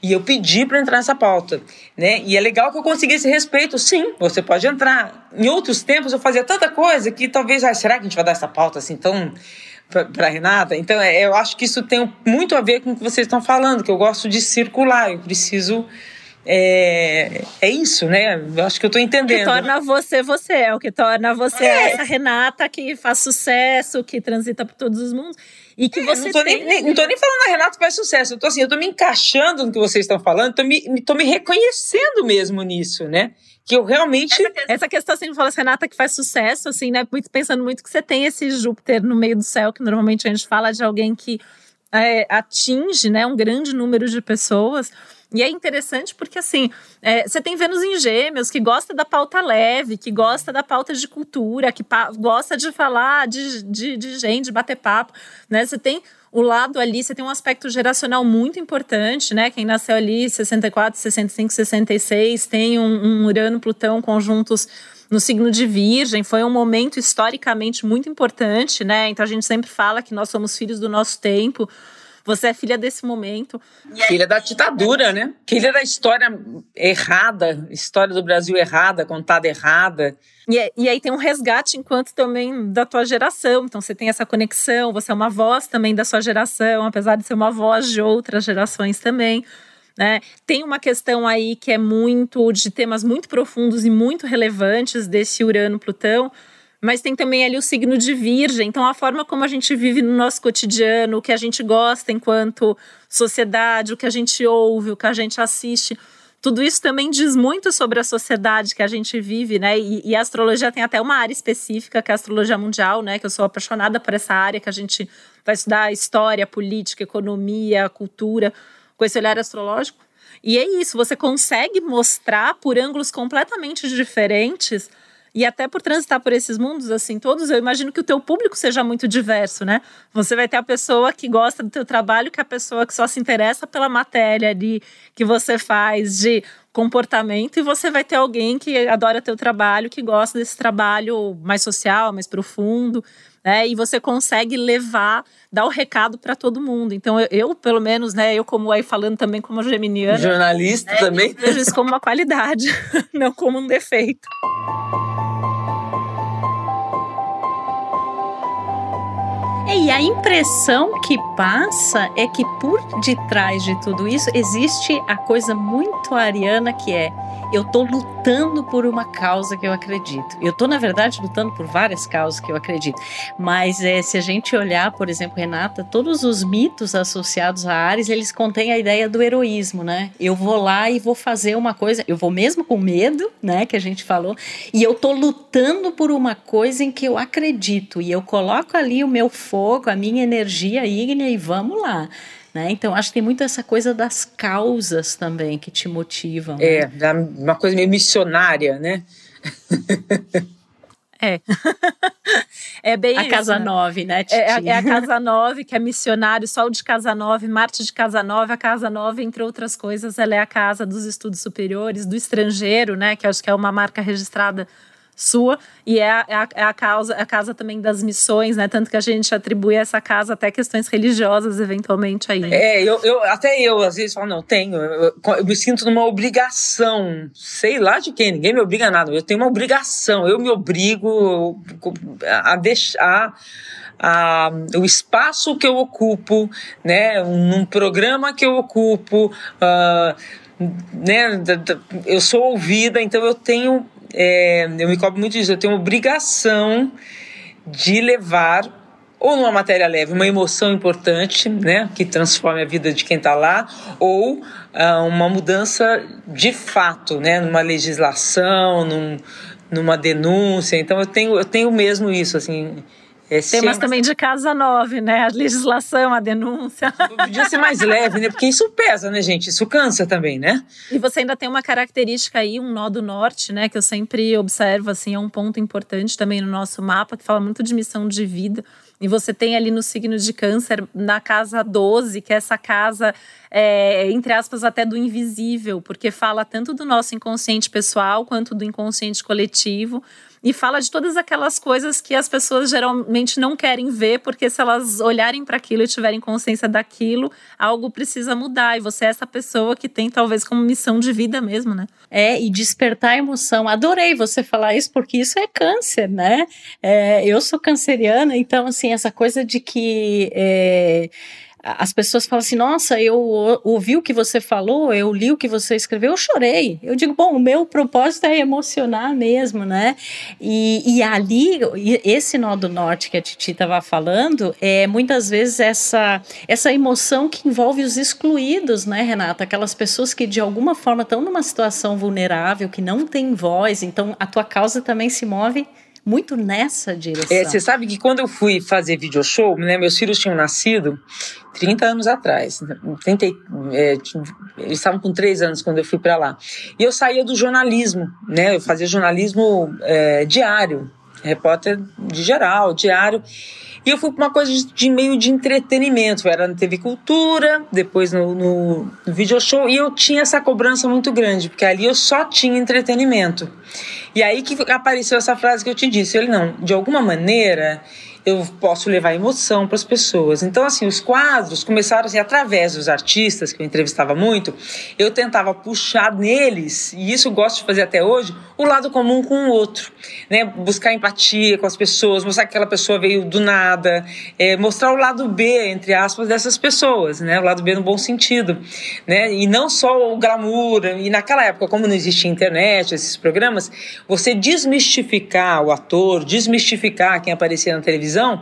E eu pedi para entrar nessa pauta, né? E é legal que eu consegui esse respeito. Sim, você pode entrar. Em outros tempos eu fazia tanta coisa que talvez, ah, será que a gente vai dar essa pauta assim tão para Renata? Então, é, eu acho que isso tem muito a ver com o que vocês estão falando, que eu gosto de circular, eu preciso é, é isso, né? Eu acho que eu estou entendendo. O que torna você você, é o que torna você é. essa Renata que faz sucesso, que transita por todos os mundos. E que é, você não tô, tem... nem, não tô nem falando a Renata faz sucesso, eu tô assim, eu tô me encaixando no que vocês estão falando, tô me, tô me reconhecendo mesmo nisso, né? Que eu realmente. Essa questão, essa questão assim, fala assim, Renata que faz sucesso, assim, né? Pensando muito que você tem esse Júpiter no meio do céu, que normalmente a gente fala de alguém que é, atinge né, um grande número de pessoas. E é interessante porque, assim, é, você tem Vênus em Gêmeos, que gosta da pauta leve, que gosta da pauta de cultura, que gosta de falar de, de, de gente, de bater papo, né? Você tem o lado ali, você tem um aspecto geracional muito importante, né? Quem nasceu ali 64, 65, 66, tem um, um Urano-Plutão conjuntos no signo de Virgem, foi um momento historicamente muito importante, né? Então a gente sempre fala que nós somos filhos do nosso tempo. Você é filha desse momento. Filha da ditadura, né? Filha da história errada, história do Brasil errada, contada errada. E, e, aí tem um resgate enquanto também da tua geração. Então você tem essa conexão, você é uma voz também da sua geração, apesar de ser uma voz de outras gerações também. Né? Tem uma questão aí que é muito de temas muito profundos e muito relevantes desse Urano-Plutão, mas tem também ali o signo de Virgem. Então, a forma como a gente vive no nosso cotidiano, o que a gente gosta enquanto sociedade, o que a gente ouve, o que a gente assiste, tudo isso também diz muito sobre a sociedade que a gente vive, né? E, e, a astrologia tem até uma área específica, que é a astrologia mundial, né? Que eu sou apaixonada por essa área, que a gente vai estudar história, política, economia, cultura, com esse olhar astrológico. E é isso, você consegue mostrar por ângulos completamente diferentes e até por transitar por esses mundos, assim, todos, eu imagino que o teu público seja muito diverso, né? Você vai ter a pessoa que gosta do teu trabalho, que é a pessoa que só se interessa pela matéria ali que você faz de comportamento, e você vai ter alguém que adora teu trabalho, que gosta desse trabalho mais social, mais profundo, né? E você consegue levar, dar o recado para todo mundo. Então, eu, eu, pelo menos, né, eu como aí falando também como geminiana, jornalista né, também, vejo isso como uma qualidade, não como um defeito. E a impressão que passa é que por detrás de tudo isso existe a coisa muito ariana que é eu estou lutando por uma causa que eu acredito. Eu estou, na verdade, lutando por várias causas que eu acredito. Mas é, se a gente olhar, por exemplo, Renata, todos os mitos associados a Ares, eles contêm a ideia do heroísmo, né? Eu vou lá e vou fazer uma coisa, eu vou mesmo com medo, né, que a gente falou, e eu estou lutando por uma coisa em que eu acredito, e eu coloco ali o meu fogo, a minha energia ígnea e vamos lá. Né? Então, acho que tem muito essa coisa das causas também que te motivam. É, né? uma coisa meio missionária, né? É. é bem A isso, Casa né? 9, né, Titi? É, é, a Casa 9, que é missionário, Sol de Casa 9, Marte de Casa 9. A Casa 9, entre outras coisas, ela é a casa dos estudos superiores, do estrangeiro, né? Que acho que é uma marca registrada sua e é a, é a, é causa a casa também das missões, né? Tanto que a gente atribui a essa casa até questões religiosas eventualmente aí. É, eu, eu até eu às vezes falo não tenho, eu, eu, me sinto numa obrigação, sei lá de quem, ninguém me obriga a nada, eu tenho uma obrigação, eu me obrigo a deixar a, o espaço que eu ocupo, né, num programa que eu ocupo, uh, né, eu sou ouvida, então eu tenho é, eu me cobro muito disso, eu tenho obrigação de levar ou numa matéria leve, uma emoção importante, né, que transforme a vida de quem está lá, ou ah, uma mudança de fato, né, numa legislação, num, numa denúncia. Então eu tenho, eu tenho mesmo isso, assim, é Temas também de Casa 9, né? A legislação, a denúncia. Podia ser mais leve, né? Porque isso pesa, né, gente? Isso cansa também, né? E você ainda tem uma característica aí, um nó do norte, né? Que eu sempre observo, assim, é um ponto importante também no nosso mapa, que fala muito de missão de vida. E você tem ali no signo de câncer, na casa 12, que é essa casa, é, entre aspas, até do invisível, porque fala tanto do nosso inconsciente pessoal quanto do inconsciente coletivo e fala de todas aquelas coisas que as pessoas geralmente não querem ver, porque se elas olharem para aquilo e tiverem consciência daquilo, algo precisa mudar. E você é essa pessoa que tem talvez como missão de vida mesmo, né? É, e despertar emoção. Adorei você falar isso, porque isso é câncer, né? É, eu sou canceriana, então, assim, essa coisa de que. É, as pessoas falam assim: nossa, eu ouvi o que você falou, eu li o que você escreveu, eu chorei. Eu digo, bom, o meu propósito é emocionar mesmo, né? E, e ali, esse nó do norte que a Titi estava falando, é muitas vezes essa, essa emoção que envolve os excluídos, né, Renata? Aquelas pessoas que de alguma forma estão numa situação vulnerável, que não tem voz, então a tua causa também se move muito nessa direção. É, você sabe que quando eu fui fazer video show, né, meus filhos tinham nascido 30 anos atrás. 30, é, eles estavam com 3 anos quando eu fui para lá. E eu saía do jornalismo, né? Eu fazia jornalismo é, diário, repórter de geral, diário. E eu fui para uma coisa de, de, meio de entretenimento. Eu era na TV Cultura, depois no, no, no video show, e eu tinha essa cobrança muito grande, porque ali eu só tinha entretenimento. E aí que apareceu essa frase que eu te disse. Ele não, de alguma maneira eu posso levar emoção para as pessoas. Então, assim, os quadros começaram assim, através dos artistas, que eu entrevistava muito, eu tentava puxar neles, e isso eu gosto de fazer até hoje, o lado comum com o outro. Né? Buscar empatia com as pessoas, mostrar que aquela pessoa veio do nada, é, mostrar o lado B, entre aspas, dessas pessoas, né? o lado B no bom sentido. Né? E não só o glamour, e naquela época, como não existia internet, esses programas, você desmistificar o ator, desmistificar quem aparecia na televisão,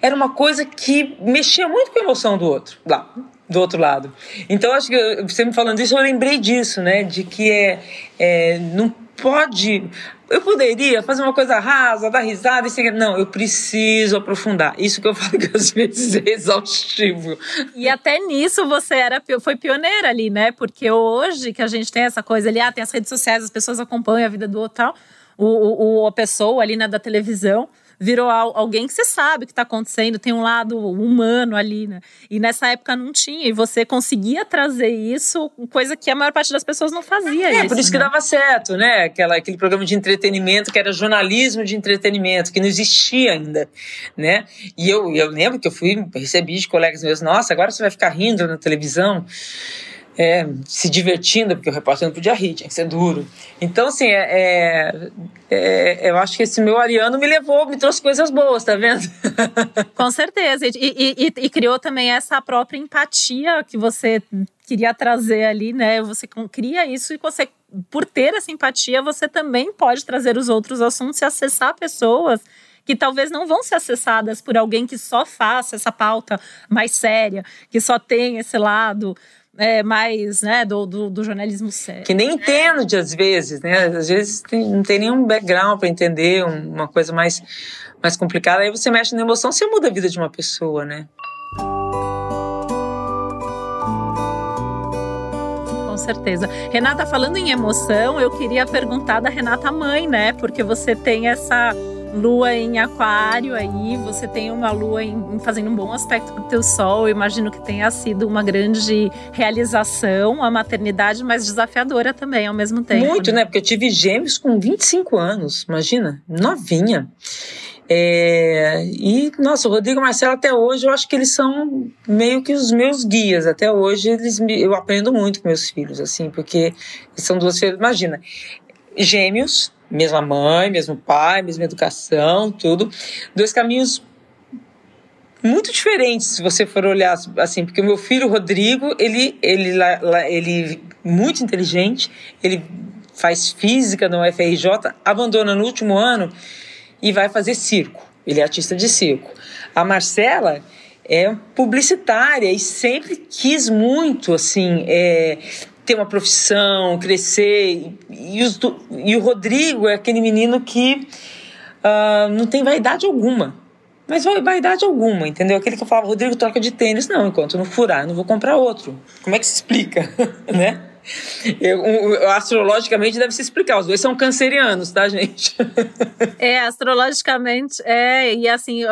era uma coisa que mexia muito com a emoção do outro. Lá, do outro lado. Então, acho que você me falando isso, eu lembrei disso, né? De que é, é não pode. Eu poderia fazer uma coisa rasa, dar risada e. Não, eu preciso aprofundar. Isso que eu falo que às vezes é exaustivo. E até nisso você era, foi pioneira ali, né? Porque hoje que a gente tem essa coisa ali, ah, tem as redes sociais, as pessoas acompanham a vida do outro tal. O, o, a pessoa ali né, da televisão virou alguém que você sabe o que está acontecendo, tem um lado humano ali, né? E nessa época não tinha, e você conseguia trazer isso, coisa que a maior parte das pessoas não fazia. É, isso, por isso né? que dava certo, né? Aquela, aquele programa de entretenimento que era jornalismo de entretenimento, que não existia ainda, né? E eu, eu lembro que eu fui, recebi de colegas meus, nossa, agora você vai ficar rindo na televisão é, se divertindo, porque o repórter não podia rir, tinha que ser duro. Então, assim, é, é, é, eu acho que esse meu ariano me levou, me trouxe coisas boas, tá vendo? Com certeza. E, e, e, e criou também essa própria empatia que você queria trazer ali, né? Você cria isso e você, por ter essa empatia, você também pode trazer os outros assuntos e acessar pessoas que talvez não vão ser acessadas por alguém que só faça essa pauta mais séria, que só tem esse lado é, mais né, do, do, do, jornalismo sério. Que nem entende às vezes, né? Às vezes tem, não tem nenhum background para entender uma coisa mais, mais complicada. Aí você mexe na emoção, você muda a vida de uma pessoa, né? Com certeza. Renata, falando em emoção, eu queria perguntar da Renata mãe, né? Porque você tem essa lua em aquário aí, você tem uma lua em, fazendo um bom aspecto para o teu sol. Eu imagino que tenha sido uma grande realização a maternidade, mas desafiadora também ao mesmo tempo. Muito, né? né? Porque eu tive gêmeos com 25 anos, imagina, novinha. É, e, nossa, o Rodrigo e o Marcelo, até hoje, eu acho que eles são meio que os meus guias. Até hoje, eles me, eu aprendo muito com meus filhos, assim, porque são duas filhas. Imagina, gêmeos, mesma mãe, mesmo pai, mesma educação, tudo. Dois caminhos muito diferentes se você for olhar assim, porque o meu filho Rodrigo, ele ele ele muito inteligente, ele faz física no UFRJ, abandona no último ano e vai fazer circo. Ele é artista de circo. A Marcela é publicitária e sempre quis muito assim é, ter uma profissão, crescer. E, os, e o Rodrigo é aquele menino que uh, não tem vaidade alguma. Mas vaidade alguma, entendeu? Aquele que eu falava, Rodrigo, troca de tênis. Não, enquanto não furar, não vou comprar outro. Como é que se explica, né? Eu, eu, astrologicamente deve se explicar. Os dois são cancerianos, tá, gente? É, astrologicamente, é. E assim,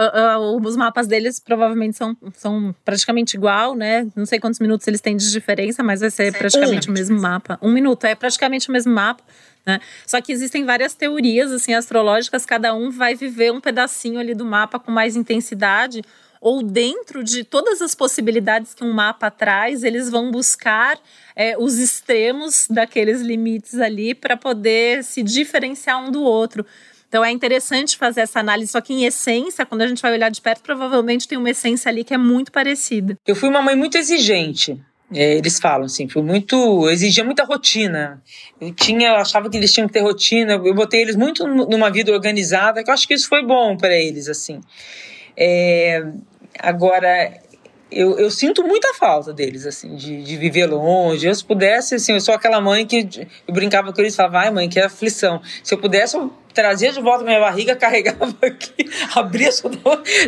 os mapas deles provavelmente são, são praticamente igual, né? Não sei quantos minutos eles têm de diferença, mas vai ser praticamente um. o mesmo mapa. Um minuto, é praticamente o mesmo mapa. Né? Só que existem várias teorias assim astrológicas, cada um vai viver um pedacinho ali do mapa com mais intensidade ou dentro de todas as possibilidades que um mapa traz, eles vão buscar é, os extremos daqueles limites ali para poder se diferenciar um do outro. Então é interessante fazer essa análise, só que em essência, quando a gente vai olhar de perto, provavelmente tem uma essência ali que é muito parecida. Eu fui uma mãe muito exigente. É, eles falam assim, fui muito. exigia muita rotina. Eu tinha, eu achava que eles tinham que ter rotina. Eu botei eles muito numa vida organizada, que eu acho que isso foi bom para eles, assim. É, Agora, eu, eu, sinto muita falta deles, assim, de, de viver longe. Eu, se pudesse, assim, eu sou aquela mãe que eu brincava com eles e falava, ai, mãe, que aflição. Se eu pudesse, eu trazia de volta minha barriga, carregava aqui, abria só,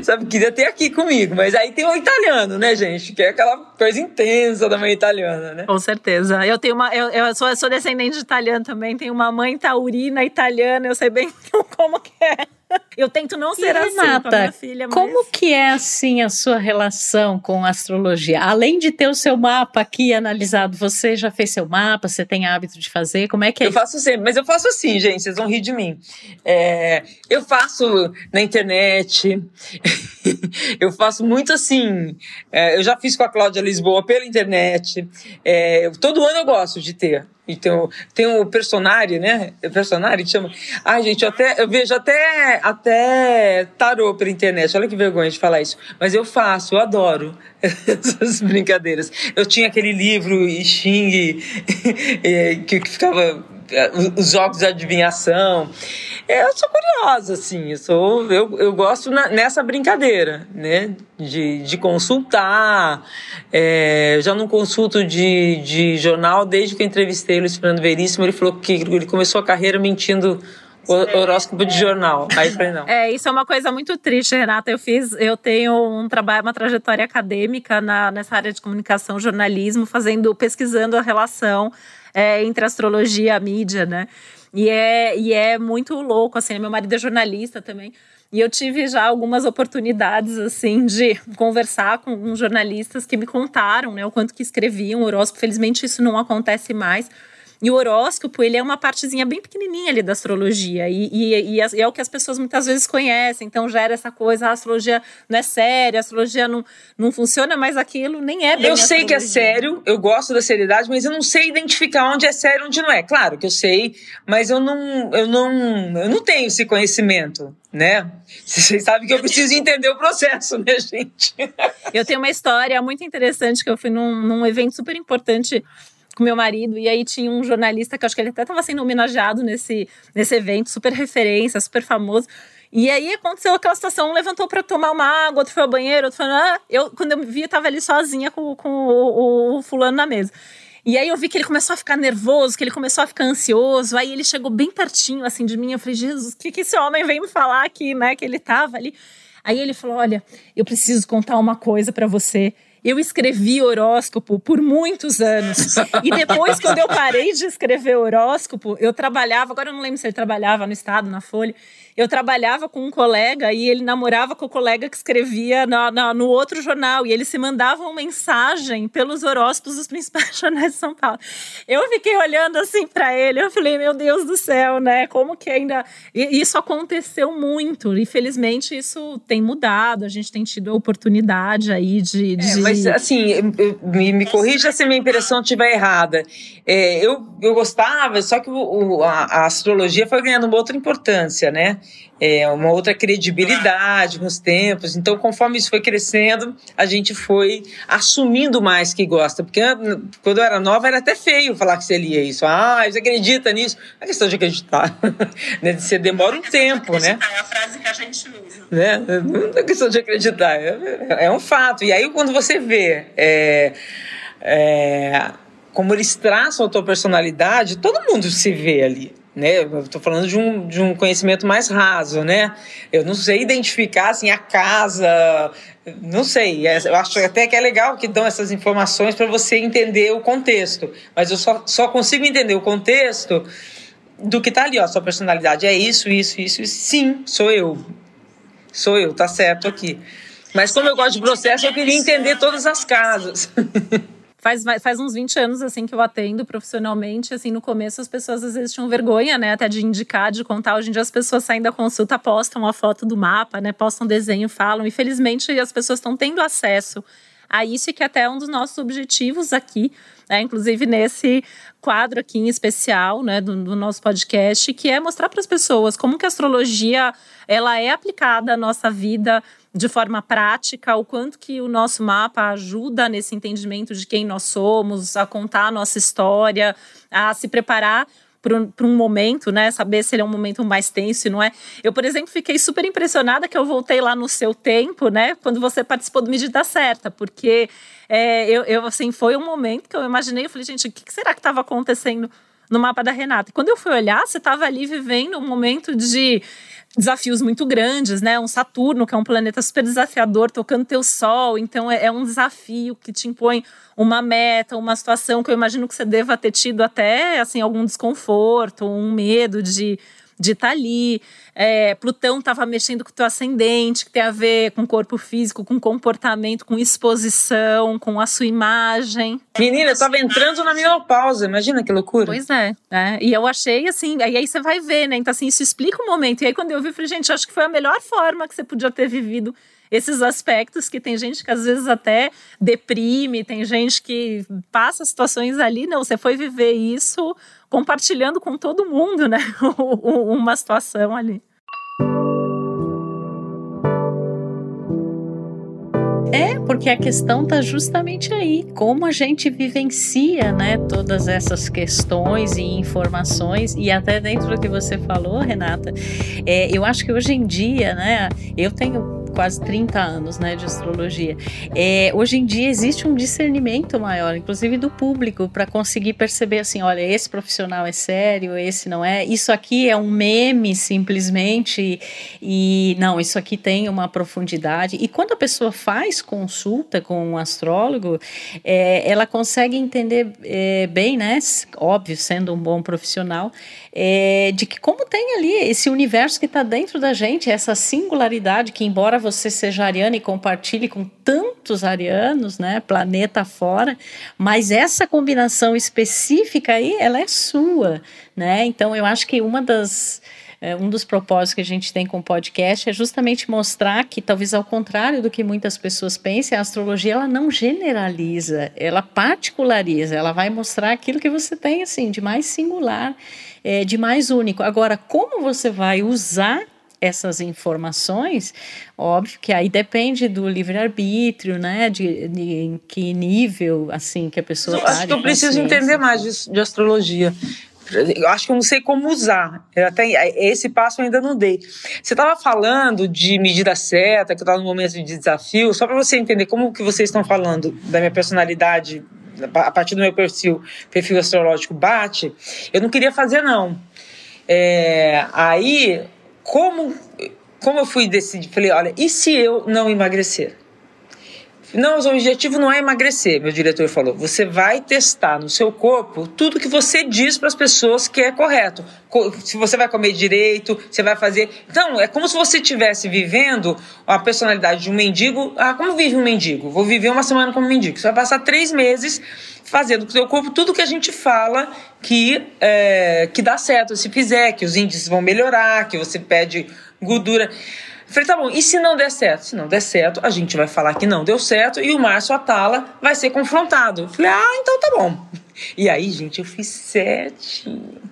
sabe, queria ter aqui comigo. Mas aí tem o italiano, né, gente? Que é aquela coisa intensa da mãe italiana, né? Com certeza. Eu tenho uma, eu, eu sou, eu sou descendente de italiano também, tenho uma mãe taurina italiana, eu sei bem como que é. Eu tento não ser e, assim Renata, com a minha filha. Mas... Como que é assim a sua relação com a astrologia? Além de ter o seu mapa aqui analisado, você já fez seu mapa? Você tem hábito de fazer? Como é que é? Eu faço sempre, mas eu faço assim, gente. Vocês vão rir de mim. É, eu faço na internet. eu faço muito assim. É, eu já fiz com a Cláudia Lisboa pela internet. É, todo ano eu gosto de ter. Então, tem o personagem, né? O personagem chama. Ai, gente, eu, até, eu vejo até, até tarô pela internet. Olha que vergonha de falar isso. Mas eu faço, eu adoro essas brincadeiras. Eu tinha aquele livro I Ching, é, que, que ficava os jogos de adivinhação. É, eu sou curiosa, assim, eu, sou, eu, eu gosto na, nessa brincadeira, né? De, de consultar. É, já não consulto de, de jornal desde que eu entrevistei o Luiz Fernando Veríssimo. Ele falou que ele começou a carreira mentindo horóscopo de jornal. Aí falei, não. É, isso é uma coisa muito triste, Renata. Eu fiz, eu tenho um trabalho, uma trajetória acadêmica na, nessa área de comunicação, jornalismo, fazendo, pesquisando a relação é, entre astrologia e a mídia, né? E é, e é muito louco, assim, meu marido é jornalista também. E eu tive já algumas oportunidades, assim, de conversar com jornalistas que me contaram, né, o quanto que escreviam horóscopo. Felizmente isso não acontece mais e o horóscopo, ele é uma partezinha bem pequenininha ali da astrologia. E, e, e, é o que as pessoas muitas vezes conhecem. Então gera essa coisa, a astrologia não é séria, a astrologia não, não funciona, mas aquilo nem é bem Eu sei que é sério, eu gosto da seriedade, mas eu não sei identificar onde é sério e onde não é. Claro que eu sei, mas eu não, eu não, eu não tenho esse conhecimento né? Vocês sabem que eu preciso entender o processo, né, gente? Eu tenho uma história muito interessante que eu fui num, num evento super importante com meu marido, e aí tinha um jornalista que acho que ele até estava sendo homenageado nesse, nesse evento, super referência, super famoso. E aí aconteceu aquela situação, um levantou para tomar uma água, outro foi ao banheiro, outro foi. Ah, eu, quando eu vi, eu tava ali sozinha com, com o, o, fulano na mesa. E aí eu vi que ele começou a ficar nervoso, que ele começou a ficar ansioso. Aí ele chegou bem pertinho assim de mim. Eu falei, Jesus, o que, que esse homem veio me falar aqui, né? Que ele tava ali. Aí ele falou: Olha, eu preciso contar uma coisa para você. Eu escrevi horóscopo por muitos anos. E depois, quando eu parei de escrever horóscopo, eu trabalhava, agora eu não lembro se ele trabalhava no Estado, na Folha, eu trabalhava com um colega e ele namorava com o colega que escrevia no, no, no outro jornal. E eles se mandavam mensagem pelos horóscopos dos principais jornais de São Paulo. Eu fiquei olhando assim para ele, eu falei, meu Deus do céu, né? Como que ainda. E isso aconteceu muito. E felizmente isso tem mudado, a gente tem tido a oportunidade aí de. de... É, mas assim, me, me corrija se a minha impressão estiver errada. É, eu, eu gostava, só que o, o, a, a astrologia foi ganhando uma outra importância, né? é, uma outra credibilidade com os tempos. Então, conforme isso foi crescendo, a gente foi assumindo mais que gosta. Porque quando eu era nova, era até feio falar que você lia isso. Ah, você acredita nisso? É questão de acreditar. né? Você demora um tempo, né? É a frase que a gente usa. Né? Não é questão de acreditar, é, é um fato. E aí, quando você vê. É, é, como eles traçam a tua personalidade, todo mundo se vê ali né? Eu estou falando de um, de um conhecimento mais raso, né? Eu não sei identificar assim a casa, não sei. É, eu acho até que é legal que dão essas informações para você entender o contexto, mas eu só, só consigo entender o contexto do que está ali, ó. Sua personalidade é isso, isso, isso. Sim, sou eu, sou eu, tá certo aqui. Mas como eu gosto de processo, eu queria entender todas as casas. faz, faz uns 20 anos, assim, que eu atendo profissionalmente, assim, no começo as pessoas às vezes tinham vergonha, né, até de indicar, de contar. Hoje em dia as pessoas saem da consulta, postam a foto do mapa, né, postam desenho, falam. E felizmente as pessoas estão tendo acesso a isso e que até é um dos nossos objetivos aqui, né, inclusive nesse quadro aqui em especial, né, do, do nosso podcast, que é mostrar para as pessoas como que a astrologia ela é aplicada à nossa vida de forma prática, o quanto que o nosso mapa ajuda nesse entendimento de quem nós somos, a contar a nossa história, a se preparar para um, momento, né? Saber se ele é um momento mais tenso, não é? Eu, por exemplo, fiquei super impressionada que eu voltei lá no seu tempo, né? Quando você participou do Medida Certa, porque é, eu, eu, assim, foi um momento que eu imaginei, eu falei, gente, o que será que estava acontecendo no mapa da Renata? E quando eu fui olhar, você estava ali vivendo um momento de desafios muito grandes, né? Um Saturno, que é um planeta super desafiador, tocando teu Sol, então é, é, um desafio que te impõe uma meta, uma situação que eu imagino que você deva ter tido até assim algum desconforto, um medo de de estar tá ali. É, Plutão estava mexendo com o teu ascendente, que tem a ver com corpo físico, com comportamento, com exposição, com a sua imagem. Menina, eu estava entrando na menopausa, imagina que loucura. Pois é, né? E eu achei assim, aí, aí você vai ver, né? Então, assim, isso explica o momento. E aí, quando eu vi, eu falei, gente, acho que foi a melhor forma que você podia ter vivido esses aspectos que tem gente que às vezes até deprime, tem gente que passa situações ali, não, você foi viver isso compartilhando com todo mundo, né? Uma situação ali. É, porque a questão está justamente aí, como a gente vivencia, né, todas essas questões e informações e até dentro do que você falou, Renata, é, eu acho que hoje em dia, né, eu tenho quase 30 anos né, de astrologia. É, hoje em dia existe um discernimento maior, inclusive do público, para conseguir perceber assim: olha, esse profissional é sério, esse não é, isso aqui é um meme simplesmente, e não, isso aqui tem uma profundidade. E quando a pessoa faz consulta com um astrólogo, é, ela consegue entender é, bem, né? Óbvio, sendo um bom profissional, é, de que como tem ali esse universo que está dentro da gente, essa singularidade que, embora você seja ariano e compartilhe com tantos arianos, né, planeta fora, mas essa combinação específica aí, ela é sua, né? Então eu acho que uma das é, um dos propósitos que a gente tem com o podcast é justamente mostrar que, talvez ao contrário do que muitas pessoas pensem, a astrologia ela não generaliza, ela particulariza, ela vai mostrar aquilo que você tem assim de mais singular, é, de mais único. Agora, como você vai usar essas informações, óbvio que aí depende do livre-arbítrio, né? De, de, em que nível, assim, que a pessoa está. Acho que eu preciso entender mais de, de astrologia. Eu acho que eu não sei como usar. Eu até, esse passo eu ainda não dei. Você estava falando de medida certa, que eu estava no momento de desafio, só para você entender como que vocês estão falando da minha personalidade a partir do meu perfil, perfil astrológico bate, eu não queria fazer não. É, aí, como, como eu fui decidir, falei, olha, e se eu não emagrecer? Não, o objetivo não é emagrecer, meu diretor falou. Você vai testar no seu corpo tudo que você diz para as pessoas que é correto. Se você vai comer direito, você vai fazer. Então, é como se você estivesse vivendo a personalidade de um mendigo. Ah, como vive um mendigo? Vou viver uma semana como mendigo. Você vai passar três meses fazendo com o seu corpo tudo que a gente fala que, é, que dá certo se fizer, que os índices vão melhorar, que você pede gordura. Falei, tá bom, e se não der certo? Se não der certo, a gente vai falar que não deu certo e o Márcio Atala vai ser confrontado. Falei, ah, então tá bom. E aí, gente, eu fiz certinho.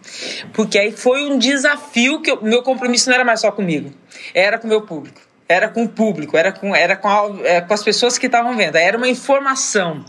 Porque aí foi um desafio que meu compromisso não era mais só comigo, era com o meu público. Era com o público, era com, era com, a, é, com as pessoas que estavam vendo. Era uma informação.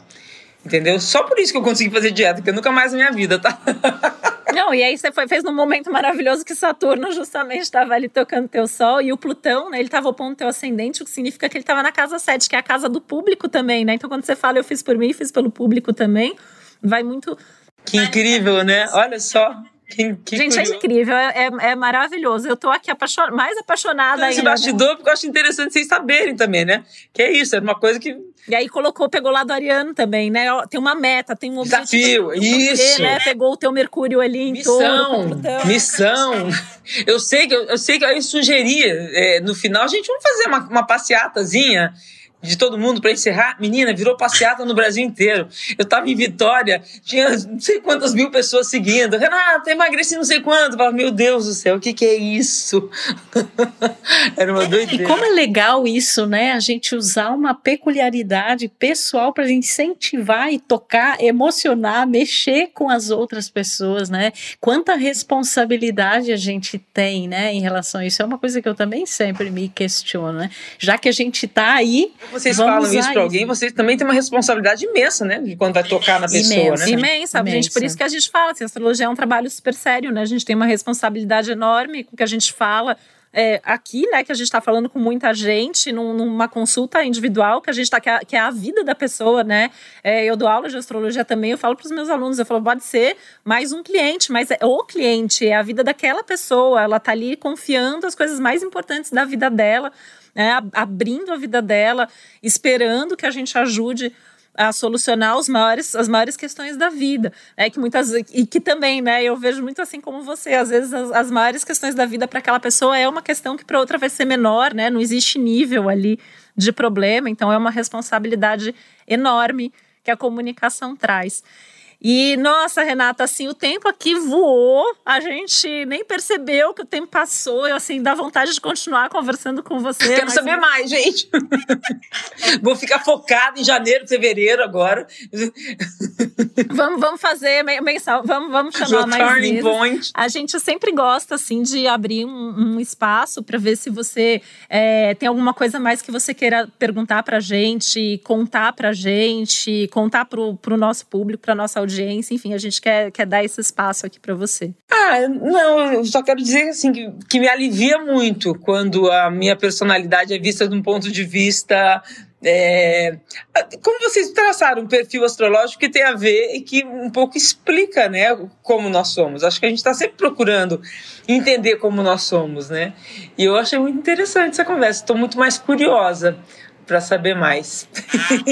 Entendeu? Só por isso que eu consegui fazer dieta, porque nunca mais na minha vida, tá? Não, e aí você foi, fez num momento maravilhoso que Saturno justamente estava ali tocando teu sol e o Plutão, né, ele estava opondo teu ascendente, o que significa que ele estava na casa 7, que é a casa do público também, né? Então quando você fala eu fiz por mim, fiz pelo público também, vai muito Que incrível, né? Olha só. Que, que Gente, é curioso. é incrível, é, é, maravilhoso. Eu tô aqui apaixon... mais apaixonada Esse ainda. Esse né? bastidor, porque eu acho interessante vocês saberem também, né? Que é isso, é uma coisa que. E aí colocou, pegou lá do Ariano também, né? Tem uma meta, tem um objetivo. Desafio, isso. né? Pegou o teu Mercúrio ali em missão, torno. Missão. Eu sei que eu, eu sei que eu sugeria, é, no final, a gente vamos fazer uma, uma passeatazinha de todo mundo para encerrar. Menina, virou passeata no Brasil inteiro. Eu tava em Vitória, tinha não sei quantas mil pessoas seguindo. Renata, emagreci não sei quanto. Eu falava, meu Deus do céu, o que, que é isso? Era uma doideira. E como é legal isso, né? A gente usar uma peculiaridade pessoal para incentivar e tocar, emocionar, mexer com as outras pessoas, né? Quanta responsabilidade a gente tem, né, em relação a isso. É uma coisa que eu também sempre me questiono, né? Já que a gente tá aí vocês Vamos falam isso para alguém, vocês também têm uma responsabilidade imensa, né? De quando vai tocar na pessoa, imensa, né? Imensa, imensa, gente. Por isso que a gente fala, assim, a astrologia é um trabalho super sério, né? A gente tem uma responsabilidade enorme com o que a gente fala. É, aqui, né, que a gente está falando com muita gente, num, numa consulta individual, que a gente está, que, é, que, é a vida da pessoa, né? É, eu dou aula de astrologia também, eu falo para os meus alunos, eu falo, pode ser mais um cliente, mas é o cliente, é a vida daquela pessoa, ela está ali confiando as coisas mais importantes da vida dela né, abrindo a vida dela, esperando que a gente ajude a solucionar os maiores, as maiores questões da vida, né? Que muitas e que também, né? Eu vejo muito assim como você, às vezes as, as maiores questões da vida para aquela pessoa é uma questão que para outra vai ser menor, né? Não existe nível ali de problema, então é uma responsabilidade enorme que a comunicação traz. E, nossa, Renata, assim, o tempo aqui voou, a gente nem percebeu que o tempo passou. Eu, assim, dá vontade de continuar conversando com você. Quero mas... saber mais, gente. Vou ficar focada em janeiro, fevereiro agora. vamos, vamos fazer mensal, vamos, vamos chamar mais vezes. Point. A gente sempre gosta, assim, de abrir um, um espaço para ver se você é, tem alguma coisa mais que você queira perguntar pra gente, contar pra gente, contar pro, pro nosso público, pra nossa audiência. Enfim, a gente quer, quer dar esse espaço aqui para você. Ah, não, eu só quero dizer, assim, que, que me alivia muito quando a minha personalidade é vista de um ponto de vista é, como vocês traçaram um perfil astrológico que tem a ver e que um pouco explica, né, como nós somos. Acho que a gente está sempre procurando entender como nós somos, né? E eu achei muito interessante essa conversa. Estou muito mais curiosa para saber mais.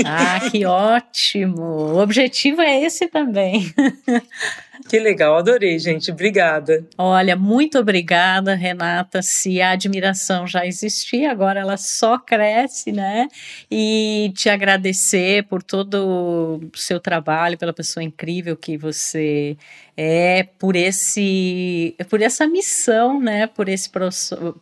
Ah, que ótimo! O objetivo é esse também. Que legal, adorei, gente. Obrigada. Olha, muito obrigada, Renata. Se a admiração já existia, agora ela só cresce, né? E te agradecer por todo o seu trabalho, pela pessoa incrível que você é por esse por essa missão, né, por esse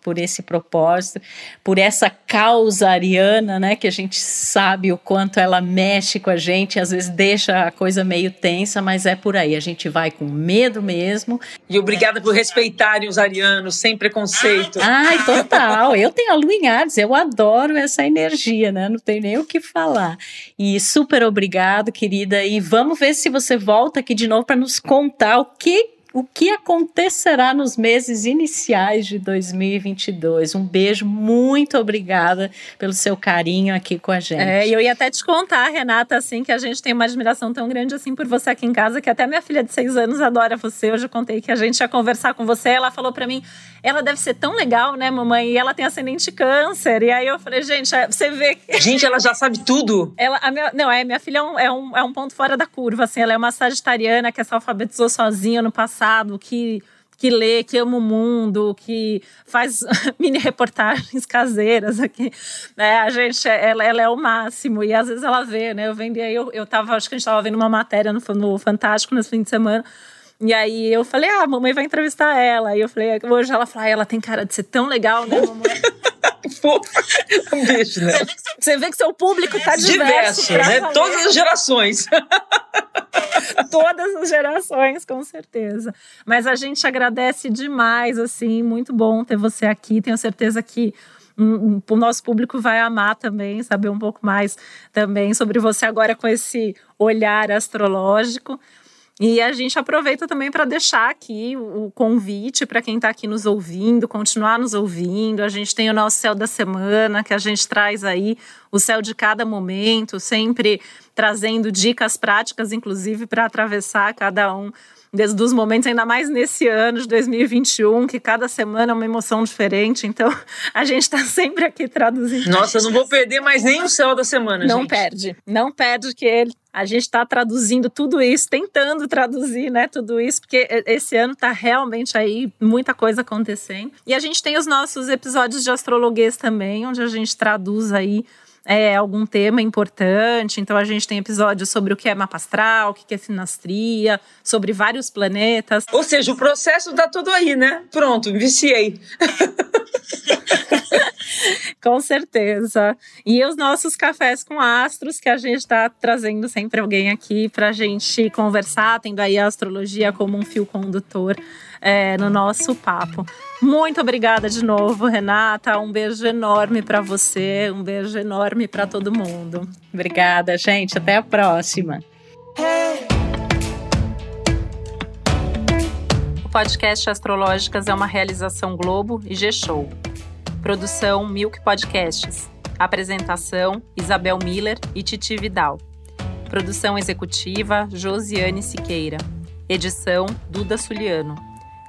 por esse propósito, por essa causa ariana, né, que a gente sabe o quanto ela mexe com a gente, às vezes deixa a coisa meio tensa, mas é por aí, a gente vai com medo mesmo. E obrigada por respeitarem os arianos sem preconceito. Ai, total. Eu tenho a lua em Ares, eu adoro essa energia, né? Não tem nem o que falar. E super obrigado, querida, e vamos ver se você volta aqui de novo para nos contar o que o que acontecerá nos meses iniciais de 2022. Um beijo, muito obrigada pelo seu carinho aqui com a gente. É, eu ia até te contar, Renata, assim, que a gente tem uma admiração tão grande assim por você aqui em casa, que até minha filha de seis anos adora você. Hoje eu contei que a gente ia conversar com você, ela falou para mim, ela deve ser tão legal, né, mamãe? E ela tem ascendente câncer. E aí eu falei, gente, é, você vê. Gente, ela já sabe tudo. Ela, a minha, não, é, minha filha é um, é, um, é um ponto fora da curva, assim, ela é uma sagitariana que se alfabetizou sozinha no passado, que que lê, que ama o mundo, que faz mini reportagens caseiras aqui, né? A gente, ela, ela é o máximo e às vezes ela vê, né? Eu vendo aí, eu, eu tava, acho que a gente tava vendo uma matéria no, no Fantástico nesse fim de semana e aí eu falei, ah, a mamãe vai entrevistar ela. E eu falei, hoje ela fala, ah, ela tem cara de ser tão legal, né, mamãe? um beijo, né? Você vê que seu público tá diverso. Diverso, né? Todas as gerações. Todas as gerações, com certeza. Mas a gente agradece demais, assim, muito bom ter você aqui. Tenho certeza que o nosso público vai amar também, saber um pouco mais também sobre você agora com esse olhar astrológico. E a gente aproveita também para deixar aqui o convite para quem está aqui nos ouvindo, continuar nos ouvindo. A gente tem o nosso céu da semana, que a gente traz aí o céu de cada momento, sempre trazendo dicas práticas, inclusive, para atravessar cada um desde os momentos, ainda mais nesse ano de 2021, que cada semana é uma emoção diferente. Então, a gente está sempre aqui traduzindo. Nossa, eu não vou perder mais nem o céu da semana, não gente. perde. Não perde que ele a gente está traduzindo tudo isso, tentando traduzir, né, tudo isso, porque esse ano está realmente aí muita coisa acontecendo. E a gente tem os nossos episódios de astrologuês também, onde a gente traduz aí é, algum tema importante. Então a gente tem episódios sobre o que é mapa astral, o que é sinastria, sobre vários planetas. Ou seja, o processo tá todo aí, né? Pronto, viciei. com certeza. E os nossos cafés com astros, que a gente está trazendo sempre alguém aqui para a gente conversar, tendo aí a astrologia como um fio condutor é, no nosso papo. Muito obrigada de novo, Renata. Um beijo enorme para você, um beijo enorme para todo mundo. Obrigada, gente. Até a próxima. O podcast Astrológicas é uma realização Globo e G-Show. Produção Milk Podcasts. Apresentação Isabel Miller e Titi Vidal. Produção executiva Josiane Siqueira. Edição Duda Suliano.